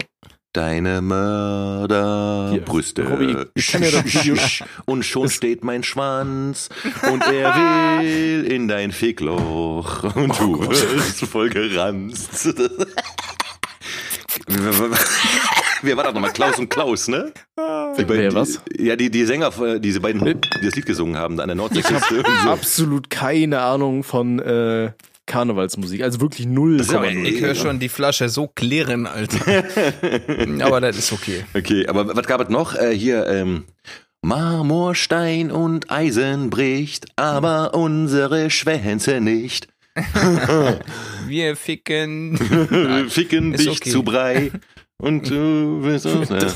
deine Mörderbrüste. Ich ja und schon steht mein Schwanz und er will in dein Fickloch und Oh du wirst voll geranzt. Wer war das nochmal? Klaus und Klaus, ne? Die beiden- Wer, was? Ja, die, die Sänger, diese beiden, die das Lied gesungen haben, da an der Nordseeküste. irgendwie so. Absolut keine Ahnung von äh, Karnevalsmusik. Also wirklich null. null. Ich höre schon die Flasche so klirren, Alter. Aber das ist okay. Okay, aber was gab es noch? Äh, hier, ähm, Marmor, Stein und Eisen bricht, aber unsere Schwänze nicht. Wir ficken. Ficken ist dich okay. zu Brei. Und du willst auch, ne?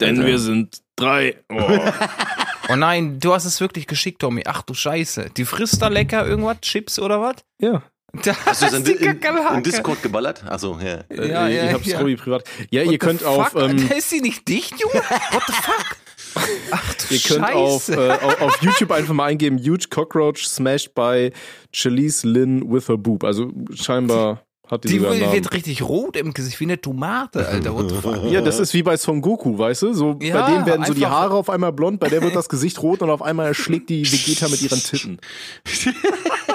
Denn wir sind drei. Oh. Oh nein, du hast es wirklich geschickt, Tommy. Ach du Scheiße. Die frisst da lecker irgendwas? Chips oder was? ja. Da Hast du es in, in, in. Discord geballert? Achso, ja. Ja, Äh, ja, ich hab's ja. Robby privat. Ja, What ihr könnt auf. Ähm, da ist sie nicht dicht, Junge? What the fuck? Ach du Ihr könnt auf, äh, auf, YouTube einfach mal eingeben, Huge Cockroach smashed by Chalise Lynn with her boob. Also scheinbar hat die, die wird richtig rot im Gesicht, wie eine Tomate, Alter. What the fuck? Ja, das ist wie bei Son Goku, weißt du? So, Ja, bei denen werden so die Haare auf einmal blond, bei der wird das Gesicht rot und auf einmal erschlägt die Vegeta mit ihren Titten.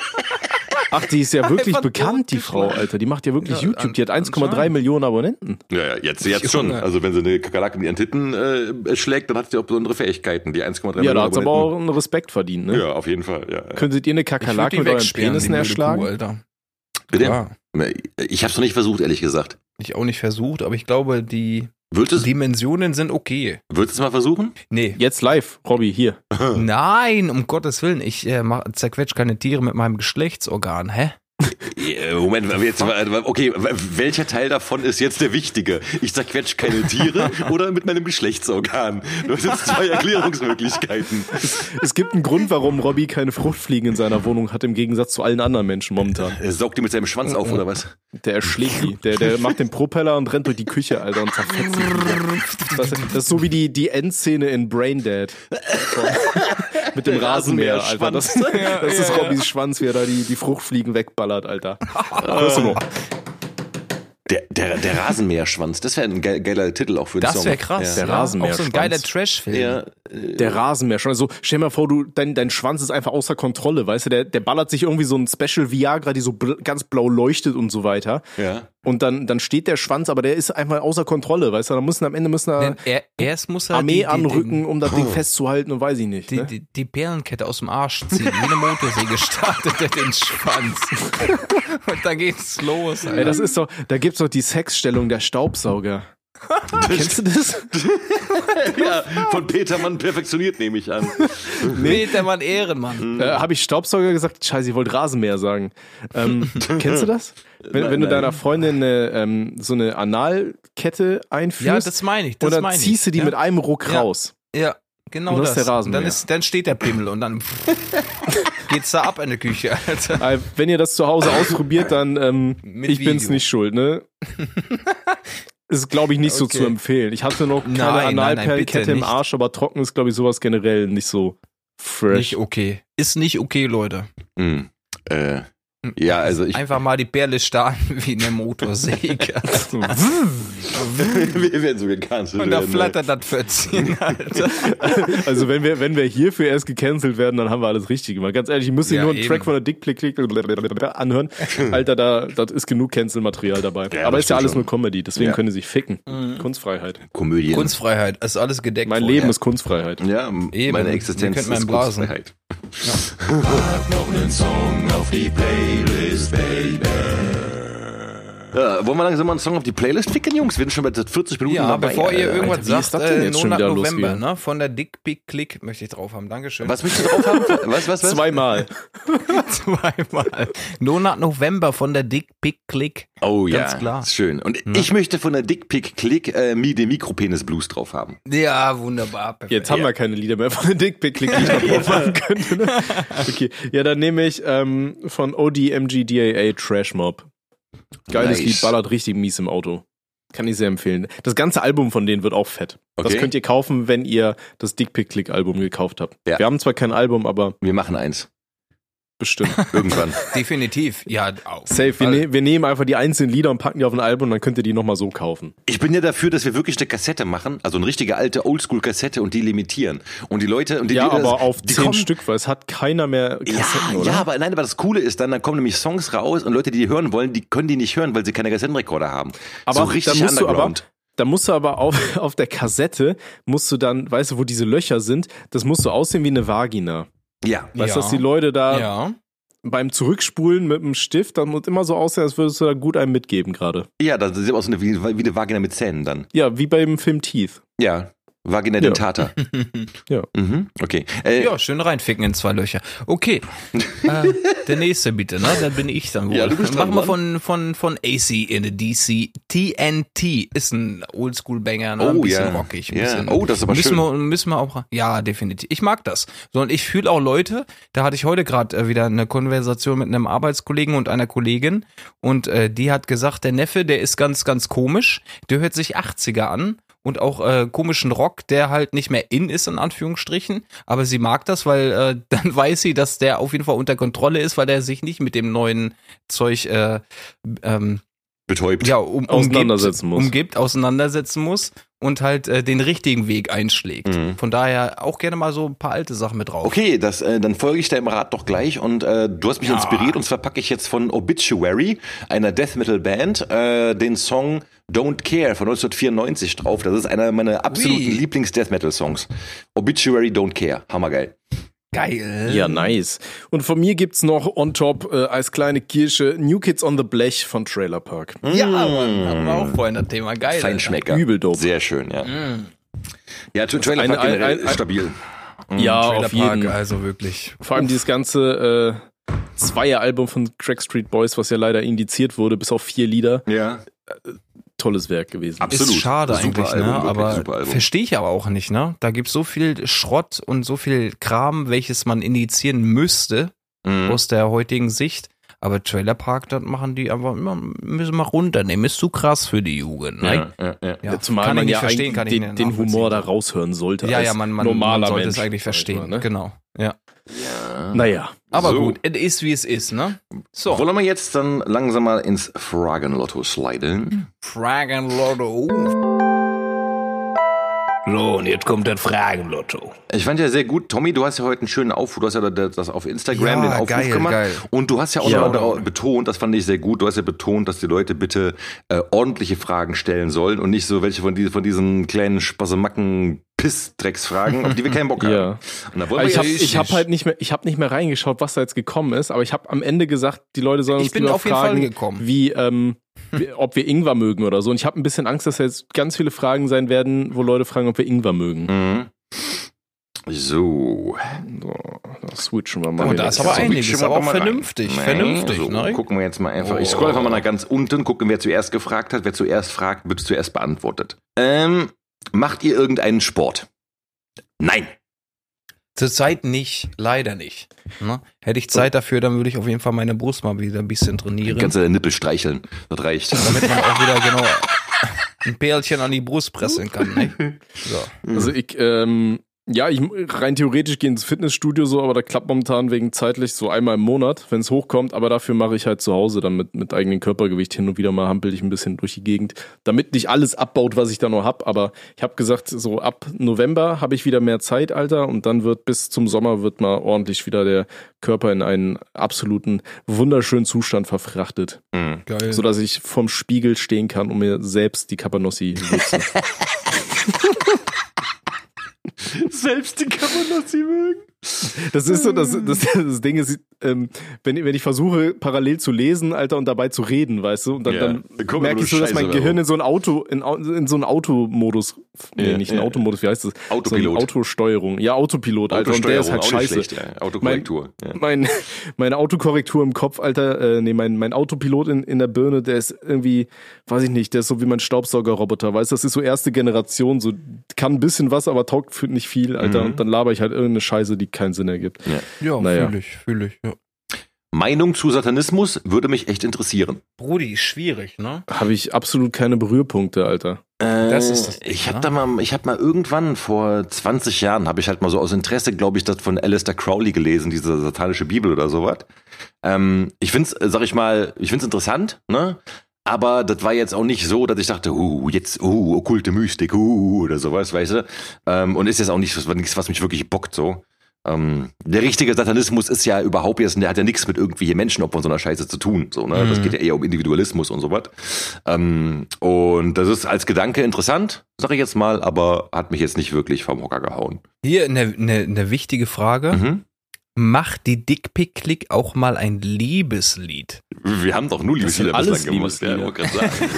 Ach, die ist ja wirklich Einfach bekannt, die Frau. Alter. Die macht ja wirklich Ja, YouTube. Die hat an- 1,3 anscheinend. Millionen Abonnenten. Ja, ja, jetzt, jetzt schon. Also wenn sie eine Kakerlake mit ihren Titten äh, schlägt, dann hat sie auch besondere Fähigkeiten, die 1,3 Ja, da hat sie aber auch einen Respekt verdient, ne? Ja, auf jeden Fall. Ja. Könntet ihr eine Ich würd Kakerlake die mit euren Penissen erschlagen? Kuh, Alter. Bitte? Ja, Ich hab's noch nicht versucht, ehrlich gesagt. ich auch nicht versucht, aber ich glaube, die Würdest Dimensionen sind okay. würdest du es mal versuchen? Nee. Jetzt live, Robby, hier. Nein, um Gottes Willen. Ich äh, mach, zerquetsch keine Tiere mit meinem Geschlechtsorgan, hä? Ja, Moment, jetzt, okay, welcher Teil davon ist jetzt der wichtige? Ich zerquetsch keine Tiere oder mit meinem Geschlechtsorgan? Du hast jetzt zwei Erklärungsmöglichkeiten. Es gibt einen Grund, warum Robby keine Fruchtfliegen in seiner Wohnung hat, im Gegensatz zu allen anderen Menschen momentan. Er saugt die mit seinem Schwanz auf, oder was? Der erschlägt die. Der, der macht den Propeller und rennt durch die Küche, Alter, und zerfetzt. Das, das ist so wie die, die Endszene in Braindead. Mit dem Rasenmäher, Alter. Das, das ist Robbys Schwanz, wie er da die, die Fruchtfliegen wegballert, Alter. Du noch? Der, der, der Rasenmäherschwanz, das wäre ein ge- geiler Titel auch für den Das Song. wäre krass. Ja. Der ja. Rasenmäherschwanz. Auch so ein geiler Trash-Film. Ja, Der Rasenmäher schon. Also stell dir mal vor, du, dein, dein Schwanz ist einfach außer Kontrolle, weißt du? Der, der ballert sich irgendwie so ein Special Viagra, die so bl ganz blau leuchtet und so weiter. ja. Und dann, dann steht der Schwanz, aber der ist einfach außer Kontrolle, weißt du? Da müssen am Ende müssen da er, erst muss er Armee die, die, anrücken, um das Ding festzuhalten und weiß ich nicht. Die, Ne? die, die Perlenkette aus dem Arsch ziehen, wie eine Motorsäge startet er den Schwanz. Und dann geht's los. Ey, Alter. das ist doch, da gibt's doch die Sexstellung der Staubsauger. Kennst du das? ja, von Petermann perfektioniert, nehme ich an. Petermann Ehrenmann. Äh, Habe ich Staubsauger gesagt? Scheiße, ich wollte Rasenmäher sagen. Ähm, kennst du das? Wenn, Nein, wenn du deiner Freundin eine, ähm, so eine Analkette einführst Ja, das meine ich. Das und dann meine ziehst du die ja? mit einem Ruck Ja. raus. Ja, genau Und das. das ist der Rasenmäher. Dann, ist, dann steht der Pimmel und dann geht's da ab in der Küche, Alter. Äh, wenn ihr das zu Hause ausprobiert, dann ähm, ich bin's Video. nicht schuld, ne? Ist, glaube ich, nicht so Okay. zu empfehlen. Ich hatte noch keine Nein, nein, nein, Analperlenkette bitte im. Arsch, aber trocken ist, glaube ich, sowas generell nicht so fresh. Nicht okay. Ist nicht okay, Leute. Hm. Äh, ja, also ich, Einfach mal die Perle starten wie eine Motorsäge. wir werden so gecancelt Und da werden. flattert das 14, Alter. Also wenn wir, wenn wir hierfür erst gecancelt werden, dann haben wir alles richtig gemacht. Ganz ehrlich, ich muss dir Ja, nur einen eben. Track von der Dick Click Click anhören. Alter, da, das ist genug Cancel-Material dabei. Ja, Aber ist ja alles schon. nur Comedy, deswegen Ja. können die sich ficken. Kunstfreiheit. Komödien. Kunstfreiheit, ist alles gedeckt. Mein. Leben ist Kunstfreiheit. Ja, Eben. meine Existenz könnten mal ist blasen. Kunstfreiheit. Ja, wollen wir langsam mal einen Song auf die Playlist ficken, Jungs? Wir sind schon bei 40 Minuten Ja, dabei. bevor ihr Alter. irgendwas Alter, wie ist sagt, das denn äh, jetzt schon Monat wieder November, ne? Von der Dick Big Click möchte ich drauf haben. Dankeschön. Was möchtest du drauf haben? Was, was, was? Zweimal. Zweimal. Monat November von der Dick Big Click. Oh ja, Ganz klar. ist schön. Und ich möchte von der Dickpick Click äh, Mi- den Mikropenis Blues drauf haben. Ja, wunderbar. Perfekt. Jetzt haben wir keine Lieder mehr von der Dick Pick Click, die ich noch drauf haben könnte. Ne? Okay, ja, dann nehme ich ähm, von ODMGDAA Trash Mob. Geiles Nice. Lied, ballert richtig mies im Auto. Kann ich sehr empfehlen. Das ganze Album von denen wird auch fett. Das Okay. könnt ihr kaufen, wenn ihr das Dick Pick Click Album gekauft habt. Ja. Wir haben zwar kein Album, aber Wir machen eins. Bestimmt. Irgendwann. Definitiv. Ja, auch. Safe. Wir, ne wir nehmen einfach die einzelnen Lieder und packen die auf ein Album und dann könnt ihr die nochmal so kaufen. Ich bin ja dafür, dass wir wirklich eine Kassette machen, also eine richtige alte Oldschool-Kassette und die limitieren. Und die Leute und die Ja, Lieder, aber auf die zehn kommen, Stück, weil es hat keiner mehr Kassetten, Ja, oder? ja, aber nein, aber das Coole ist dann, dann kommen nämlich Songs raus und Leute, die die hören wollen, die können die nicht hören, weil sie keine Kassettenrekorder haben. Aber so richtig da musst du aber, underground. da musst du aber auf, auf der Kassette, musst du dann, weißt du, wo diese Löcher sind, das musst du aussehen wie eine Vagina. Ja. Weißt Ja. du, dass die Leute da Ja. beim Zurückspulen mit dem Stift, dann muss immer so aussehen, als würdest du da gut einem mitgeben gerade. Ja, das sieht aus wie eine, wie eine Vagina mit Zähnen dann. Ja, wie beim Film Teeth. Ja. Vagina Ja. dentata. Ja. Mhm, okay. Äh, Ja, schön reinficken in zwei Löcher. Okay. äh, der nächste bitte, ne? Da bin ich dann wohl. Ja, du bist Machen wir von, von, von AC in the DC. TNT ist ein Oldschool-Banger, ne? Ein Oh, bisschen ja. rockig. Ein Ja. bisschen. Oh, das ist aber müssen schön. Wir, müssen wir auch, ja, definitiv. Ich mag das. So, und ich fühle auch Leute, da hatte ich heute gerade äh, wieder eine Konversation mit einem Arbeitskollegen und einer Kollegin und äh, die hat gesagt, der Neffe, der ist ganz, ganz komisch. Der hört sich 80er an und auch äh, komischen Rock, der halt nicht mehr in ist, in Anführungsstrichen. Aber sie mag das, weil äh, dann weiß sie, dass der auf jeden Fall unter Kontrolle ist, weil der sich nicht mit dem neuen Zeug äh, ähm, betäubt. ja, um, Auseinandersetzen umgibt, muss. umgibt, auseinandersetzen muss und halt äh, den richtigen Weg einschlägt. Mhm. Von daher auch gerne mal so ein paar alte Sachen mit drauf. Okay, das, äh, dann folge ich deinem Rat doch gleich und äh, du hast mich Ja. inspiriert und zwar packe ich jetzt von Obituary, einer Death Metal Band, äh, den Song Don't Care von 1994 drauf. Das ist einer meiner absoluten. Lieblings-Death Metal Songs. Obituary Don't Care. Hammergeil. Geil. Ja, nice. Und von mir gibt's noch on top äh, als kleine Kirsche New Kids on the Blech von Trailer Park. Ja, Mann, hatten wir auch vorhin das Thema. Geil. Feinschmecker. Übel dope. Sehr schön, ja. Mhm. Ja, Tra- Trailer Eine- Park generell ein- ein- ist stabil. Ja, Trailer auf jeden Park, Fall. also wirklich. Vor allem dieses ganze äh, Zweier-Album von Crack Street Boys, was ja leider indiziert wurde, bis auf vier Lieder. Ja. Tolles Werk gewesen. Absolut. Ist schade Super eigentlich, Album, ne? Aber verstehe ich aber auch nicht, ne? Da gibt's so viel Schrott und so viel Kram, welches man indizieren müsste Mhm. aus der heutigen Sicht. Aber Trailer Park, das machen die einfach immer, müssen wir runternehmen. Ist zu krass für die Jugend. Ne? Ja, ja, ja. Ja, Zumal kann man ich nicht ja verstehen, kann ich den, den Humor da raushören sollte. Ja, als ja, man, man, normaler man sollte Mensch, es eigentlich verstehen. mal, ne? Genau. Ja. Naja. Aber So. gut, es ist wie es ist, ne? So. Wollen wir jetzt dann langsam mal ins Fragenlotto sliden? Fragenlotto. So, und jetzt kommt das Fragenlotto. Ich fand ja sehr gut, Tommy, du hast ja heute einen schönen Aufruf, du hast ja das auf Instagram Ja, den Aufruf geil, gemacht geil. und du hast ja auch Ja. noch betont, das fand ich sehr gut, du hast ja betont, dass die Leute bitte äh, ordentliche Fragen stellen sollen und nicht so welche von, die, von diesen kleinen Spasemacken Pissdrecksfragen, auf die wir keinen Bock haben. Ja. Und da wollen wir Ich habe ich hab halt nicht mehr, ich habe nicht mehr reingeschaut, was da jetzt gekommen ist, aber ich habe am Ende gesagt, die Leute sollen uns Ich bin auf jeden fragen, Fall gekommen. wie, ähm, wie, ob wir Ingwer mögen oder so. Und ich habe ein bisschen Angst, dass da jetzt ganz viele Fragen sein werden, wo Leute fragen, ob wir Ingwer mögen. Mhm. So. So, da switchen wir mal. Und wieder. da ist aber einiges, aber auch vernünftig, Nein, vernünftig, so, ne? Gucken wir jetzt mal einfach. Ich Oh. scroll einfach mal nach ganz unten, gucken, wer zuerst gefragt hat. Wer zuerst fragt, wird zuerst beantwortet. Ähm, macht ihr irgendeinen Sport? Nein. Zurzeit nicht, leider nicht. Ne? Hätte ich Zeit dafür, dann würde ich auf jeden Fall meine Brust mal wieder ein bisschen trainieren. Kannst du Nippel streicheln. Das reicht. damit man auch wieder genau ein Pärchen an die Brust pressen kann. Ne? So. Also ich, ähm, ja, ich rein theoretisch gehe ins Fitnessstudio so, aber da klappt momentan wegen zeitlich so einmal im Monat, wenn es hochkommt, aber dafür mache ich halt zu Hause dann mit, mit eigenem Körpergewicht hin und wieder mal hampel ich ein bisschen durch die Gegend, damit nicht alles abbaut, was ich da noch hab, aber ich habe gesagt, so ab November habe ich wieder mehr Zeit, Alter, und dann wird bis zum Sommer wird mal ordentlich wieder der Körper in einen absoluten wunderschönen Zustand verfrachtet, Mhm. Geil. so dass ich vorm Spiegel stehen kann und mir selbst die Capanossi lutze. Selbst die kann man noch sie mögen. Das ist so, das, das, das Ding ist, ähm, wenn, wenn ich versuche, parallel zu lesen, Alter, und dabei zu reden, weißt du, und dann, Ja, dann merke ich so, dass mein Gehirn in so ein Auto, in, in so einen Automodus, nee, Ja, nicht in ja. Automodus, wie heißt das? Autopilot. So Autosteuerung. Ja, Autopilot, Alter, und der ist halt scheiße. schlecht, ja. Autokorrektur. ja. Mein, meine Autokorrektur im Kopf, Alter, äh, nee, mein, mein Autopilot in, in der Birne, der ist irgendwie, weiß ich nicht, der ist so wie mein Staubsaugerroboter, weißt du, das ist so erste Generation, so kann ein bisschen was, aber taugt für nicht viel, Alter, Mhm. und dann laber ich halt irgendeine Scheiße, die keinen Sinn ergibt. ja, Naja. fühle ich, fühle ich. Ja. Meinung zu Satanismus würde mich echt interessieren. Brudi, schwierig, ne? Habe ich absolut keine Berührpunkte, Alter. Das ist das Ding, ich habe ne? da mal, ich habe mal irgendwann vor 20 Jahren habe ich halt mal so aus Interesse, glaube ich, das von Alistair Crowley gelesen, diese satanische Bibel oder sowas. Ähm, ich find's, äh, sag ich mal, ich find's interessant, ne? Aber das war jetzt auch nicht so, dass ich dachte, uh, jetzt, uh, okkulte Mystik, uh, oder sowas, weißt du? Ähm, und ist jetzt auch nicht nichts, was mich wirklich bockt, so. Ähm, der richtige Satanismus ist ja überhaupt jetzt, der hat ja nichts mit irgendwie hier Menschenopfern so einer Scheiße zu tun, so, ne? Das geht ja eher um Individualismus und sowas. Ähm, und das ist als Gedanke interessant, sag ich jetzt mal, aber hat mich jetzt nicht wirklich vom Hocker gehauen. Hier eine, eine, eine wichtige Frage. Mhm. Macht die Dickpick-Click auch mal ein Liebeslied? Wir haben doch nur Liebeslieder bislang gemacht, ja,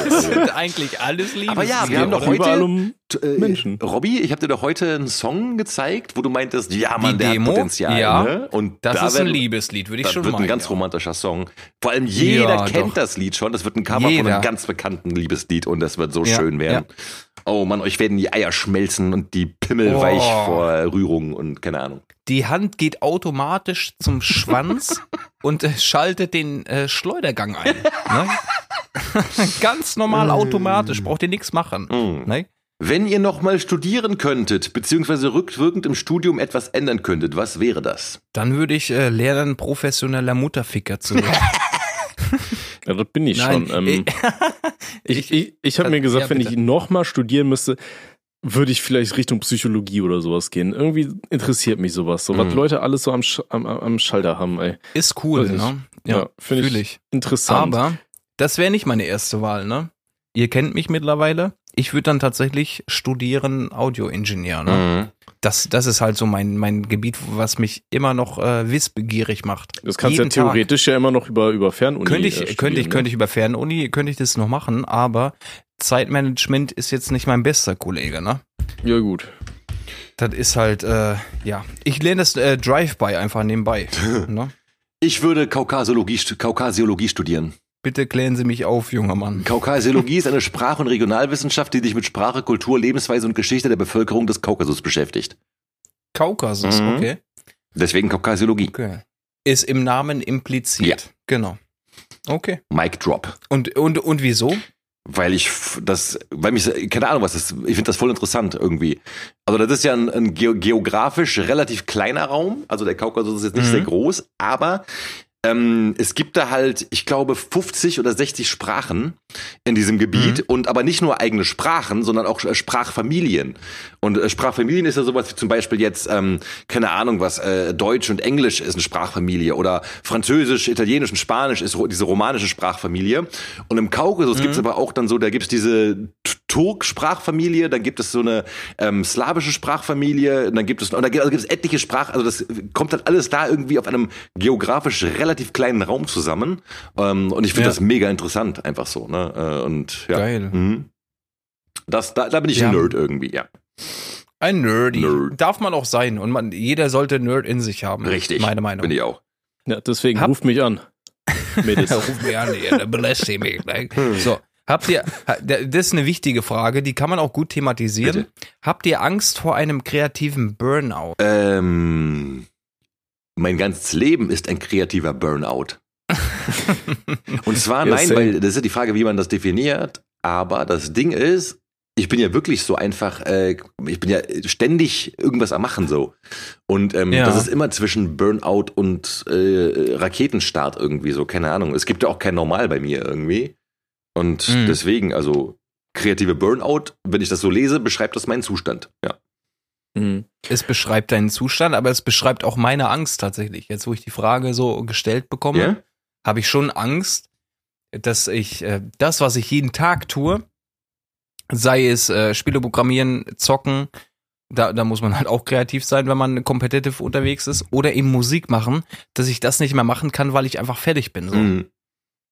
Das sind eigentlich alles Liebeslieder. Aber ja, wir haben doch heute- um Menschen. Robby, ich habe dir doch heute einen Song gezeigt, wo du meintest, ja, Die der Demo? hat Potenzial. Ja. ne? Und Das da ist ein Liebeslied, würde ich Das schon wird meinen. ein ganz ja. romantischer Song. Vor allem jeder Ja, kennt doch. das Lied schon. Das wird ein Cover von Jeder. einem ganz bekannten Liebeslied und das wird so Ja, schön werden. Oh Mann, euch werden die Eier schmelzen und die Pimmel Oh. weich vor Rührung und keine Ahnung. Die Hand geht automatisch zum Schwanz und äh, schaltet den äh, Schleudergang ein. Ne? Ganz normal automatisch, braucht ihr nichts machen. Mm. Ne? Wenn ihr noch mal studieren könntet, beziehungsweise rückwirkend im Studium etwas ändern könntet, was wäre das? Dann würde ich äh, lernen, professioneller Mutterficker zu werden. Ja, das bin ich Nein, schon. Ähm, ich ich, ich habe mir gesagt, ja, wenn ich nochmal studieren müsste, würde ich vielleicht Richtung Psychologie oder sowas gehen. Irgendwie interessiert mich sowas. So, was Mhm. Leute alles so am, Sch am, am Schalter haben, ey. Ist cool, ich. ne? Ja, Ja, finde ich. Interessant. Aber das wäre nicht meine erste Wahl, ne? Ihr kennt mich mittlerweile. Ich würde dann tatsächlich studieren Audioingenieur, ne? Mhm. Das, das ist halt so mein, mein Gebiet, was mich immer noch äh, wissbegierig macht. das kannst du ja Jeden Tag. theoretisch ja immer noch über, über Fernuni Könnte ich, äh, könnte ich, studieren, könnte ich über Fernuni, könnte ich das noch machen, aber Zeitmanagement ist jetzt nicht mein bester Kollege, ne? ne? Ja, gut. Das ist halt, äh, ja. Ich lerne das äh, Drive-by einfach nebenbei. ne? Ich würde Kaukasiologie, Kaukasiologie studieren. Bitte klären Sie mich auf, junger Mann. Kaukasiologie ist eine Sprach- und Regionalwissenschaft, die sich mit Sprache, Kultur, Lebensweise und Geschichte der Bevölkerung des Kaukasus beschäftigt. Kaukasus, Mhm. okay. Deswegen Kaukasiologie. okay. Ist im Namen impliziert. Ja. Genau. Okay. Mic Drop. Und, und, und wieso? Weil ich das, weil mich, keine Ahnung was das, ich finde das voll interessant irgendwie. Also das ist ja ein, ein geo- geografisch relativ kleiner Raum, also der Kaukasus ist jetzt nicht Mhm. sehr groß, aber ähm, es gibt da halt, ich glaube, 50 oder 60 Sprachen in diesem Gebiet Mhm. und aber nicht nur eigene Sprachen, sondern auch Sprachfamilien. Und äh, Sprachfamilien ist ja sowas wie zum Beispiel jetzt, ähm, keine Ahnung was, äh, Deutsch und Englisch ist eine Sprachfamilie oder Französisch, Italienisch und Spanisch ist ro- diese romanische Sprachfamilie. Und im Kaukasus gibt's aber auch dann so, da gibt's diese Turk-Sprachfamilie, dann gibt es so eine ähm, slawische Sprachfamilie, dann gibt es, und da gibt, also gibt es etliche Sprachen, also das kommt dann alles da irgendwie auf einem geografisch relativ kleinen Raum zusammen. Ähm, und ich finde Ja. das mega interessant, einfach so. Ne? Äh, und ja. Geil. Mhm. Das, da, da bin ich Ja. ein Nerd irgendwie, ja. Ein Nerdy. Nerd. Darf man auch sein. Und man, jeder sollte Nerd in sich haben. Richtig. Meine Meinung. Bin ich auch. Ja, deswegen Hab- ruft mich an. Mädels. Ruf mich an, ihr belästigt mich. So, habt ihr, das ist eine wichtige Frage, die kann man auch gut thematisieren. Habt ihr Angst vor einem kreativen Burnout? Ähm, mein ganzes Leben ist ein kreativer Burnout. Und zwar, nein, weil das ist ja die Frage, wie man das definiert. Aber das Ding ist, ich bin ja wirklich so einfach, äh, ich bin ja ständig irgendwas am Machen so. Und ähm, Ja. das ist immer zwischen Burnout und äh, Raketenstart irgendwie so, keine Ahnung. Es gibt ja auch kein Normal bei mir irgendwie. Und Mhm. deswegen, also kreative Burnout, wenn ich das so lese, beschreibt das meinen Zustand. Ja. Mhm. Es beschreibt deinen Zustand, aber es beschreibt auch meine Angst tatsächlich. Jetzt, wo ich die Frage so gestellt bekomme, Ja? habe ich schon Angst, dass ich äh, das, was ich jeden Tag tue, sei es äh, Spiele programmieren, zocken, da, da muss man halt auch kreativ sein, wenn man competitive unterwegs ist, oder eben Musik machen, dass ich das nicht mehr machen kann, weil ich einfach fertig bin. So. Mhm.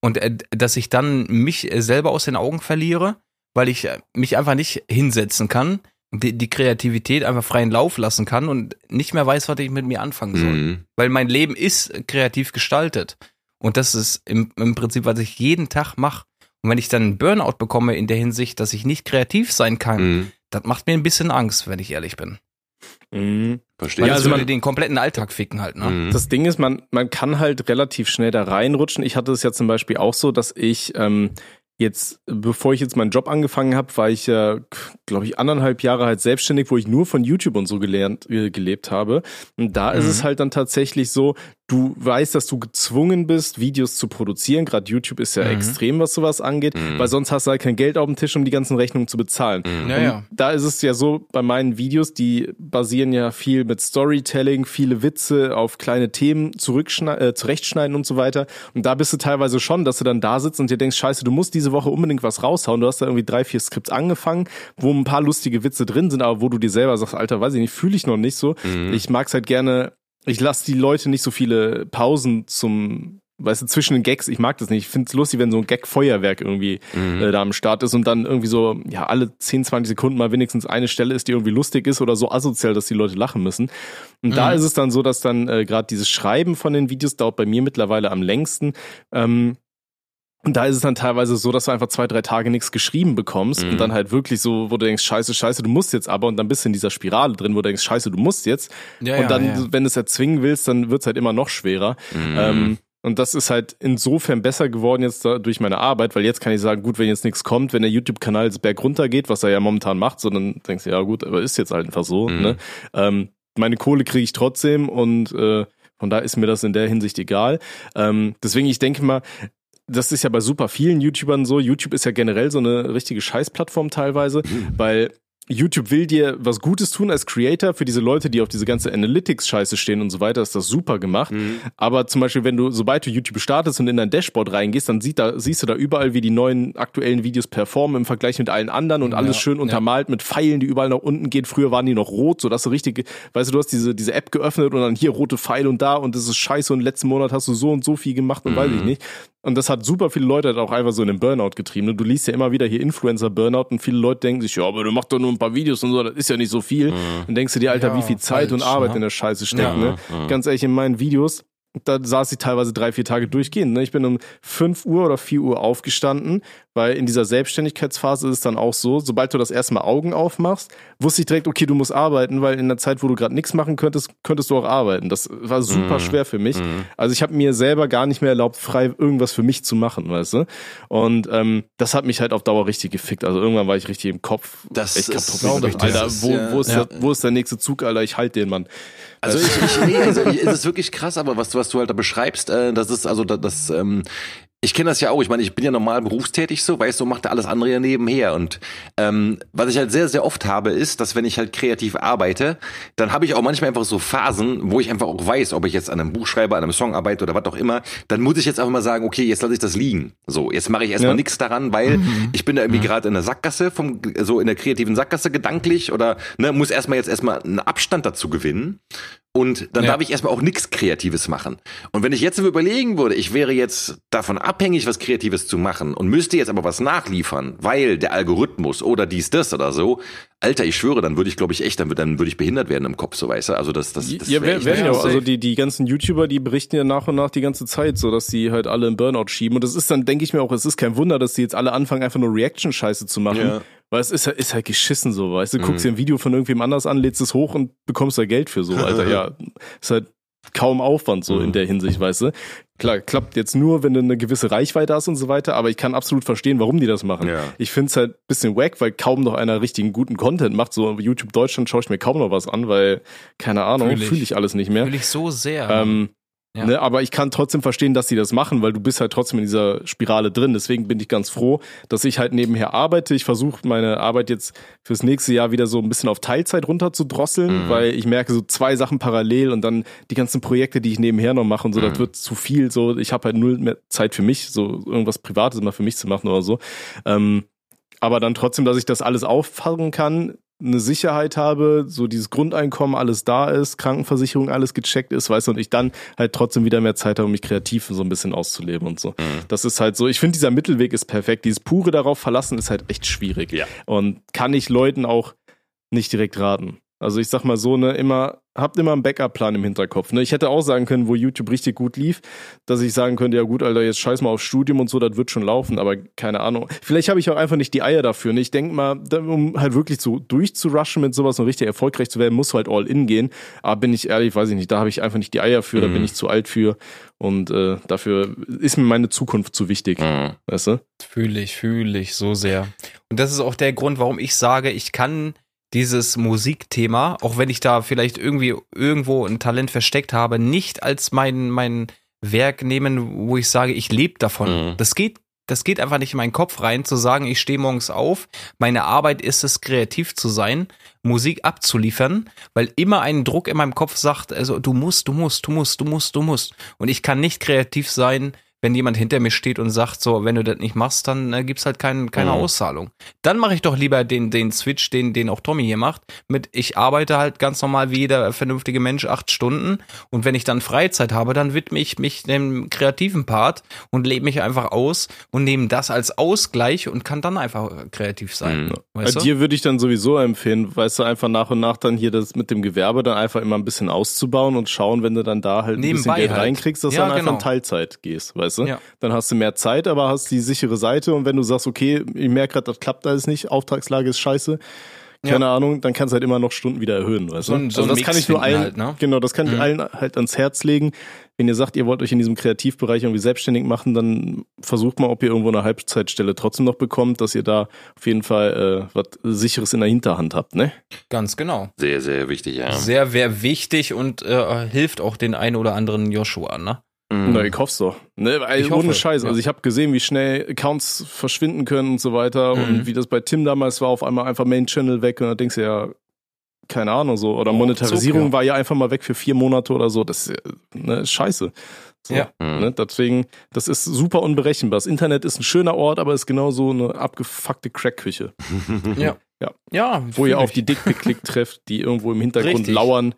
Und äh, dass ich dann mich äh, selber aus den Augen verliere, weil ich äh, mich einfach nicht hinsetzen kann, die, die Kreativität einfach freien Lauf lassen kann und nicht mehr weiß, was ich mit mir anfangen soll. Mhm. Weil mein Leben ist kreativ gestaltet. Und das ist im, im Prinzip, was ich jeden Tag mache. Und wenn ich dann einen Burnout bekomme in der Hinsicht, dass ich nicht kreativ sein kann, Mhm. das macht mir ein bisschen Angst, wenn ich ehrlich bin. Mhm. Verstehe. Weil also würde man- den kompletten Alltag ficken halt, ne? Mhm. Das Ding ist, man, man kann halt relativ schnell da reinrutschen. Ich hatte es ja zum Beispiel auch so, dass ich ähm, jetzt, bevor ich jetzt meinen Job angefangen habe, war ich ja, glaube ich, anderthalb Jahre halt selbstständig, wo ich nur von YouTube und so gelernt, äh, gelebt habe. Und da mhm. ist es halt dann tatsächlich so, du weißt, dass du gezwungen bist, Videos zu produzieren. Gerade YouTube ist ja mhm. extrem, was sowas angeht, mhm. weil sonst hast du halt kein Geld auf dem Tisch, um die ganzen Rechnungen zu bezahlen. Mhm. Ja, ja. Da ist es ja so, bei meinen Videos, die basieren ja viel mit Storytelling, viele Witze auf kleine Themen zurückschneiden, äh, zurechtschneiden und so weiter. Und da bist du teilweise schon, dass du dann da sitzt und dir denkst, scheiße, du musst diese Woche unbedingt was raushauen. Du hast da irgendwie drei, vier Skripts angefangen, wo ein paar lustige Witze drin sind, aber wo du dir selber sagst, Alter, weiß ich nicht, fühle ich noch nicht so. Mhm. Ich mag's halt gerne, ich lasse die Leute nicht so viele Pausen zum weißt du, zwischen den Gags, ich mag das nicht. Ich finde es lustig, wenn so ein Gag-Feuerwerk irgendwie mhm. äh, da am Start ist und dann irgendwie so, ja, alle 10, 20 Sekunden mal wenigstens eine Stelle ist, die irgendwie lustig ist oder so asozial, dass die Leute lachen müssen. Und mhm. da ist es dann so, dass dann äh, gerade dieses Schreiben von den Videos dauert bei mir mittlerweile am längsten. Ähm, und da ist es dann teilweise so, dass du einfach zwei, drei Tage nichts geschrieben bekommst mhm. und dann halt wirklich so, wo du denkst, scheiße, scheiße, du musst jetzt aber und dann bist du in dieser Spirale drin, wo du denkst, scheiße, du musst jetzt. Ja, und dann, ja. wenn du es erzwingen willst, dann wird's halt immer noch schwerer. Mhm. Ähm, und das ist halt insofern besser geworden jetzt durch meine Arbeit, weil jetzt kann ich sagen, gut, wenn jetzt nichts kommt, wenn der YouTube-Kanal jetzt berg runter geht, was er ja momentan macht, so dann denkst du, ja gut, aber ist jetzt halt einfach so. Mhm. Ne? Ähm, meine Kohle kriege ich trotzdem und äh, von da ist mir das in der Hinsicht egal. Ähm, deswegen, ich denke mal, das ist ja bei super vielen YouTubern so. YouTube ist ja generell so eine richtige Scheißplattform teilweise, mhm. weil YouTube will dir was Gutes tun als Creator für diese Leute, die auf diese ganze Analytics-Scheiße stehen und so weiter, ist das super gemacht. Mhm. Aber zum Beispiel, wenn du, sobald du YouTube startest und in dein Dashboard reingehst, dann sieht da, siehst du da überall, wie die neuen aktuellen Videos performen im Vergleich mit allen anderen und alles ja, schön untermalt ja. mit Pfeilen, die überall nach unten gehen. Früher waren die noch rot, so dass du richtig, weißt du, du hast diese, diese App geöffnet und dann hier rote Pfeile und da und das ist scheiße und letzten Monat hast du so und so viel gemacht und mhm. weiß ich nicht. Und das hat super viele Leute halt auch einfach so in den Burnout getrieben. Du liest ja immer wieder hier Influencer-Burnout und viele Leute denken sich, ja, aber du machst doch nur ein paar Videos und so, das ist ja nicht so viel. Mhm. Dann denkst du dir, Alter, ja, wie viel Zeit falsch, und Arbeit ja. in der Scheiße steckt. Ja, ne? Ganz ehrlich, in meinen Videos, da saß ich teilweise drei, vier Tage durchgehend. Ne? Ich bin um fünf Uhr oder vier Uhr aufgestanden, weil in dieser Selbstständigkeitsphase ist es dann auch so, sobald du das erstmal Augen aufmachst, wusste ich direkt, okay, du musst arbeiten, weil in der Zeit, wo du gerade nichts machen könntest, könntest du auch arbeiten. Das war super mhm. schwer für mich. Mhm. Also ich habe mir selber gar nicht mehr erlaubt, frei irgendwas für mich zu machen, weißt du? Und ähm, das hat mich halt auf Dauer richtig gefickt. Also irgendwann war ich richtig im Kopf. Das echt ist, kaputt. Ich, Alter, wo, wo, ist ja. der, wo ist der nächste Zug, Alter? Ich halt den, Mann. Also ich, ich nee, also es ist wirklich krass, aber was, was du halt da beschreibst, äh, das ist also das, das ähm, ich kenne das ja auch. Ich meine, ich bin ja normal berufstätig so, weißt du, macht alles andere ja nebenher. Und ähm, was ich halt sehr, sehr oft habe, ist, dass wenn ich halt kreativ arbeite, dann habe ich auch manchmal einfach so Phasen, wo ich einfach auch weiß, ob ich jetzt an einem Buch schreibe, an einem Song arbeite oder was auch immer, dann muss ich jetzt einfach mal sagen, okay, jetzt lasse ich das liegen. So, jetzt mache ich erstmal ja. nichts daran, weil mhm. ich bin da irgendwie mhm. gerade in der Sackgasse, vom, so in der kreativen Sackgasse gedanklich oder ne, muss erstmal jetzt erstmal einen Abstand dazu gewinnen. Und dann ja. darf ich erstmal auch nichts Kreatives machen. Und wenn ich jetzt überlegen würde, ich wäre jetzt davon abhängig, was Kreatives zu machen und müsste jetzt aber was nachliefern, weil der Algorithmus oder dies, das oder so, Alter, ich schwöre, dann würde ich, glaube ich, echt, dann, würde dann würde ich behindert werden im Kopf, so weißt du. Also das, das, das ja, werden ja auch. Also die, die ganzen YouTuber, die berichten ja nach und nach die ganze Zeit, so dass sie halt alle im Burnout schieben. Und das ist dann, denke ich mir auch, es ist kein Wunder, dass die jetzt alle anfangen, einfach nur Reaction-Scheiße zu machen. Ja. Weil es ist, ist halt geschissen so, weißt du, mhm. guckst dir ein Video von irgendwem anders an, lädst es hoch und bekommst da Geld für so, Alter. ja, ist halt kaum Aufwand so mhm. in der Hinsicht, weißt du. Klar, klappt jetzt nur, wenn du eine gewisse Reichweite hast und so weiter, aber ich kann absolut verstehen, warum die das machen. Ja. Ich find's halt bisschen wack, weil kaum noch einer richtigen guten Content macht. So YouTube Deutschland schaue ich mir kaum noch was an, weil, keine Ahnung, fühle ich. Fühl ich alles nicht mehr. Fühle ich so sehr. Ähm, ja. Ne, aber ich kann trotzdem verstehen, dass sie das machen, weil du bist halt trotzdem in dieser Spirale drin. Deswegen bin ich ganz froh, dass ich halt nebenher arbeite. Ich versuche meine Arbeit jetzt fürs nächste Jahr wieder so ein bisschen auf Teilzeit runter zu drosseln, mhm. weil ich merke so zwei Sachen parallel und dann die ganzen Projekte, die ich nebenher noch mache und so, mhm. das wird zu viel. So, ich habe halt null mehr Zeit für mich, so irgendwas Privates mal für mich zu machen oder so. Ähm, aber dann trotzdem, dass ich das alles auffangen kann, eine Sicherheit habe, so dieses Grundeinkommen alles da ist, Krankenversicherung alles gecheckt ist, weißt du, und ich dann halt trotzdem wieder mehr Zeit habe, um mich kreativ so ein bisschen auszuleben und so. Mhm. Das ist halt so, ich finde, dieser Mittelweg ist perfekt. Dieses pure darauf verlassen ist halt echt schwierig. Ja. Und kann ich Leuten auch nicht direkt raten. Also ich sag mal so, ne, immer habt immer einen Backup-Plan im Hinterkopf. Ne? Ich hätte auch sagen können, wo YouTube richtig gut lief, dass ich sagen könnte, ja gut, Alter, jetzt scheiß mal aufs Studium und so, das wird schon laufen, aber keine Ahnung. Vielleicht habe ich auch einfach nicht die Eier dafür. Ne? Ich denke mal, um halt wirklich so durchzurushen mit sowas und richtig erfolgreich zu werden, muss halt all in gehen. Aber bin ich ehrlich, weiß ich nicht, da habe ich einfach nicht die Eier für, mhm. da bin mhm. ich zu alt für und äh, dafür ist mir meine Zukunft zu wichtig. Mhm. Weißt du? Fühle ich, fühle ich so sehr. Und das ist auch der Grund, warum ich sage, ich kann dieses Musikthema, auch wenn ich da vielleicht irgendwie irgendwo ein Talent versteckt habe, nicht als mein, mein Werk nehmen, wo ich sage, ich lebe davon. Mhm. Das geht, das geht einfach nicht in meinen Kopf rein, zu sagen, ich stehe morgens auf, meine Arbeit ist es, kreativ zu sein, Musik abzuliefern, weil immer ein Druck in meinem Kopf sagt, also du musst, du musst, du musst, du musst, du musst. Und ich kann nicht kreativ sein, wenn jemand hinter mir steht und sagt, so, wenn du das nicht machst, dann äh, gibt's halt kein, keine mhm. Auszahlung. Dann mache ich doch lieber den, den Switch, den, den auch Tommy hier macht, mit ich arbeite halt ganz normal wie jeder vernünftige Mensch acht Stunden und wenn ich dann Freizeit habe, dann widme ich mich dem kreativen Part und lebe mich einfach aus und nehme das als Ausgleich und kann dann einfach kreativ sein. Mhm. Weißt du? Dir würde ich dann sowieso empfehlen, weißt du, einfach nach und nach dann hier das mit dem Gewerbe dann einfach immer ein bisschen auszubauen und schauen, wenn du dann da halt ein Nebenbei bisschen Geld halt. reinkriegst, dass ja, du dann genau. einfach in Teilzeit gehst, weißt weißt du? Ja. Dann hast du mehr Zeit, aber hast die sichere Seite und wenn du sagst, okay, ich merke gerade, das klappt alles nicht, Auftragslage ist scheiße, keine ja. Ahnung, dann kannst du halt immer noch Stunden wieder erhöhen, weißt du? So ein, so also das kann ich nur allen, halt, ne? genau, das kann ich mhm. allen halt ans Herz legen. Wenn ihr sagt, ihr wollt euch in diesem Kreativbereich irgendwie selbstständig machen, dann versucht mal, ob ihr irgendwo eine Halbzeitstelle trotzdem noch bekommt, dass ihr da auf jeden Fall äh, was sicheres in der Hinterhand habt, ne? Ganz genau. Sehr, sehr wichtig, ja. Sehr, sehr wichtig und äh, hilft auch den einen oder anderen Joshua, ne? Mhm. Na, ich hoff's doch. Ne, weil, ich ohne hoffe, Scheiß. Ja. Also ich habe gesehen, wie schnell Accounts verschwinden können und so weiter mhm. und wie das bei Tim damals war, auf einmal einfach Main Channel weg und da denkst du ja, keine Ahnung so. Oder oh, Monetarisierung ja. war ja einfach mal weg für vier Monate oder so. Das ist ne, scheiße. So, ja. Ne, deswegen, das ist super unberechenbar. Das Internet ist ein schöner Ort, aber ist genauso eine abgefuckte Crackküche. ja. Ja. ja Wo ihr auf die Dickpick-Klick trefft, die irgendwo im Hintergrund Richtig. lauern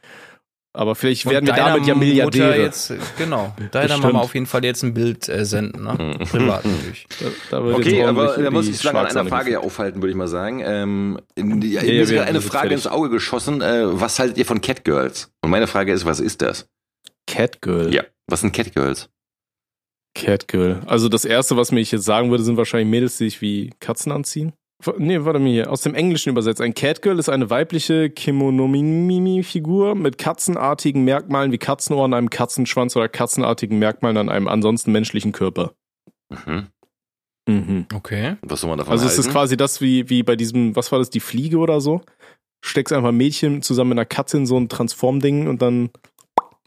aber vielleicht werden wir damit ja Milliardäre. Jetzt, genau. Deiner Mama auf jeden Fall jetzt ein Bild äh, senden, ne? Privat natürlich. Da, da okay, aber da muss ich lange an einer Frage ja aufhalten, würde ich mal sagen. Ähm, in, ja, ja, mir ist gerade eine Frage fertig. ins Auge geschossen. Äh, was haltet ihr von Catgirls? Und meine Frage ist, was ist das? Catgirl? Ja, was sind Catgirls? Catgirl. Also das erste, was mir ich jetzt sagen würde, sind wahrscheinlich Mädels, die sich wie Katzen anziehen. Nee, warte mal hier. Aus dem Englischen übersetzt. Ein Catgirl ist eine weibliche Kimonomimi-Figur mit katzenartigen Merkmalen wie Katzenohren, einem Katzenschwanz oder katzenartigen Merkmalen an einem ansonsten menschlichen Körper. Mhm. Mhm. Okay. Was soll man davon Also halten? es ist quasi das wie, wie bei diesem, was war das, die Fliege oder so? Steckst einfach ein Mädchen zusammen mit einer Katze in so ein Transform-Ding und dann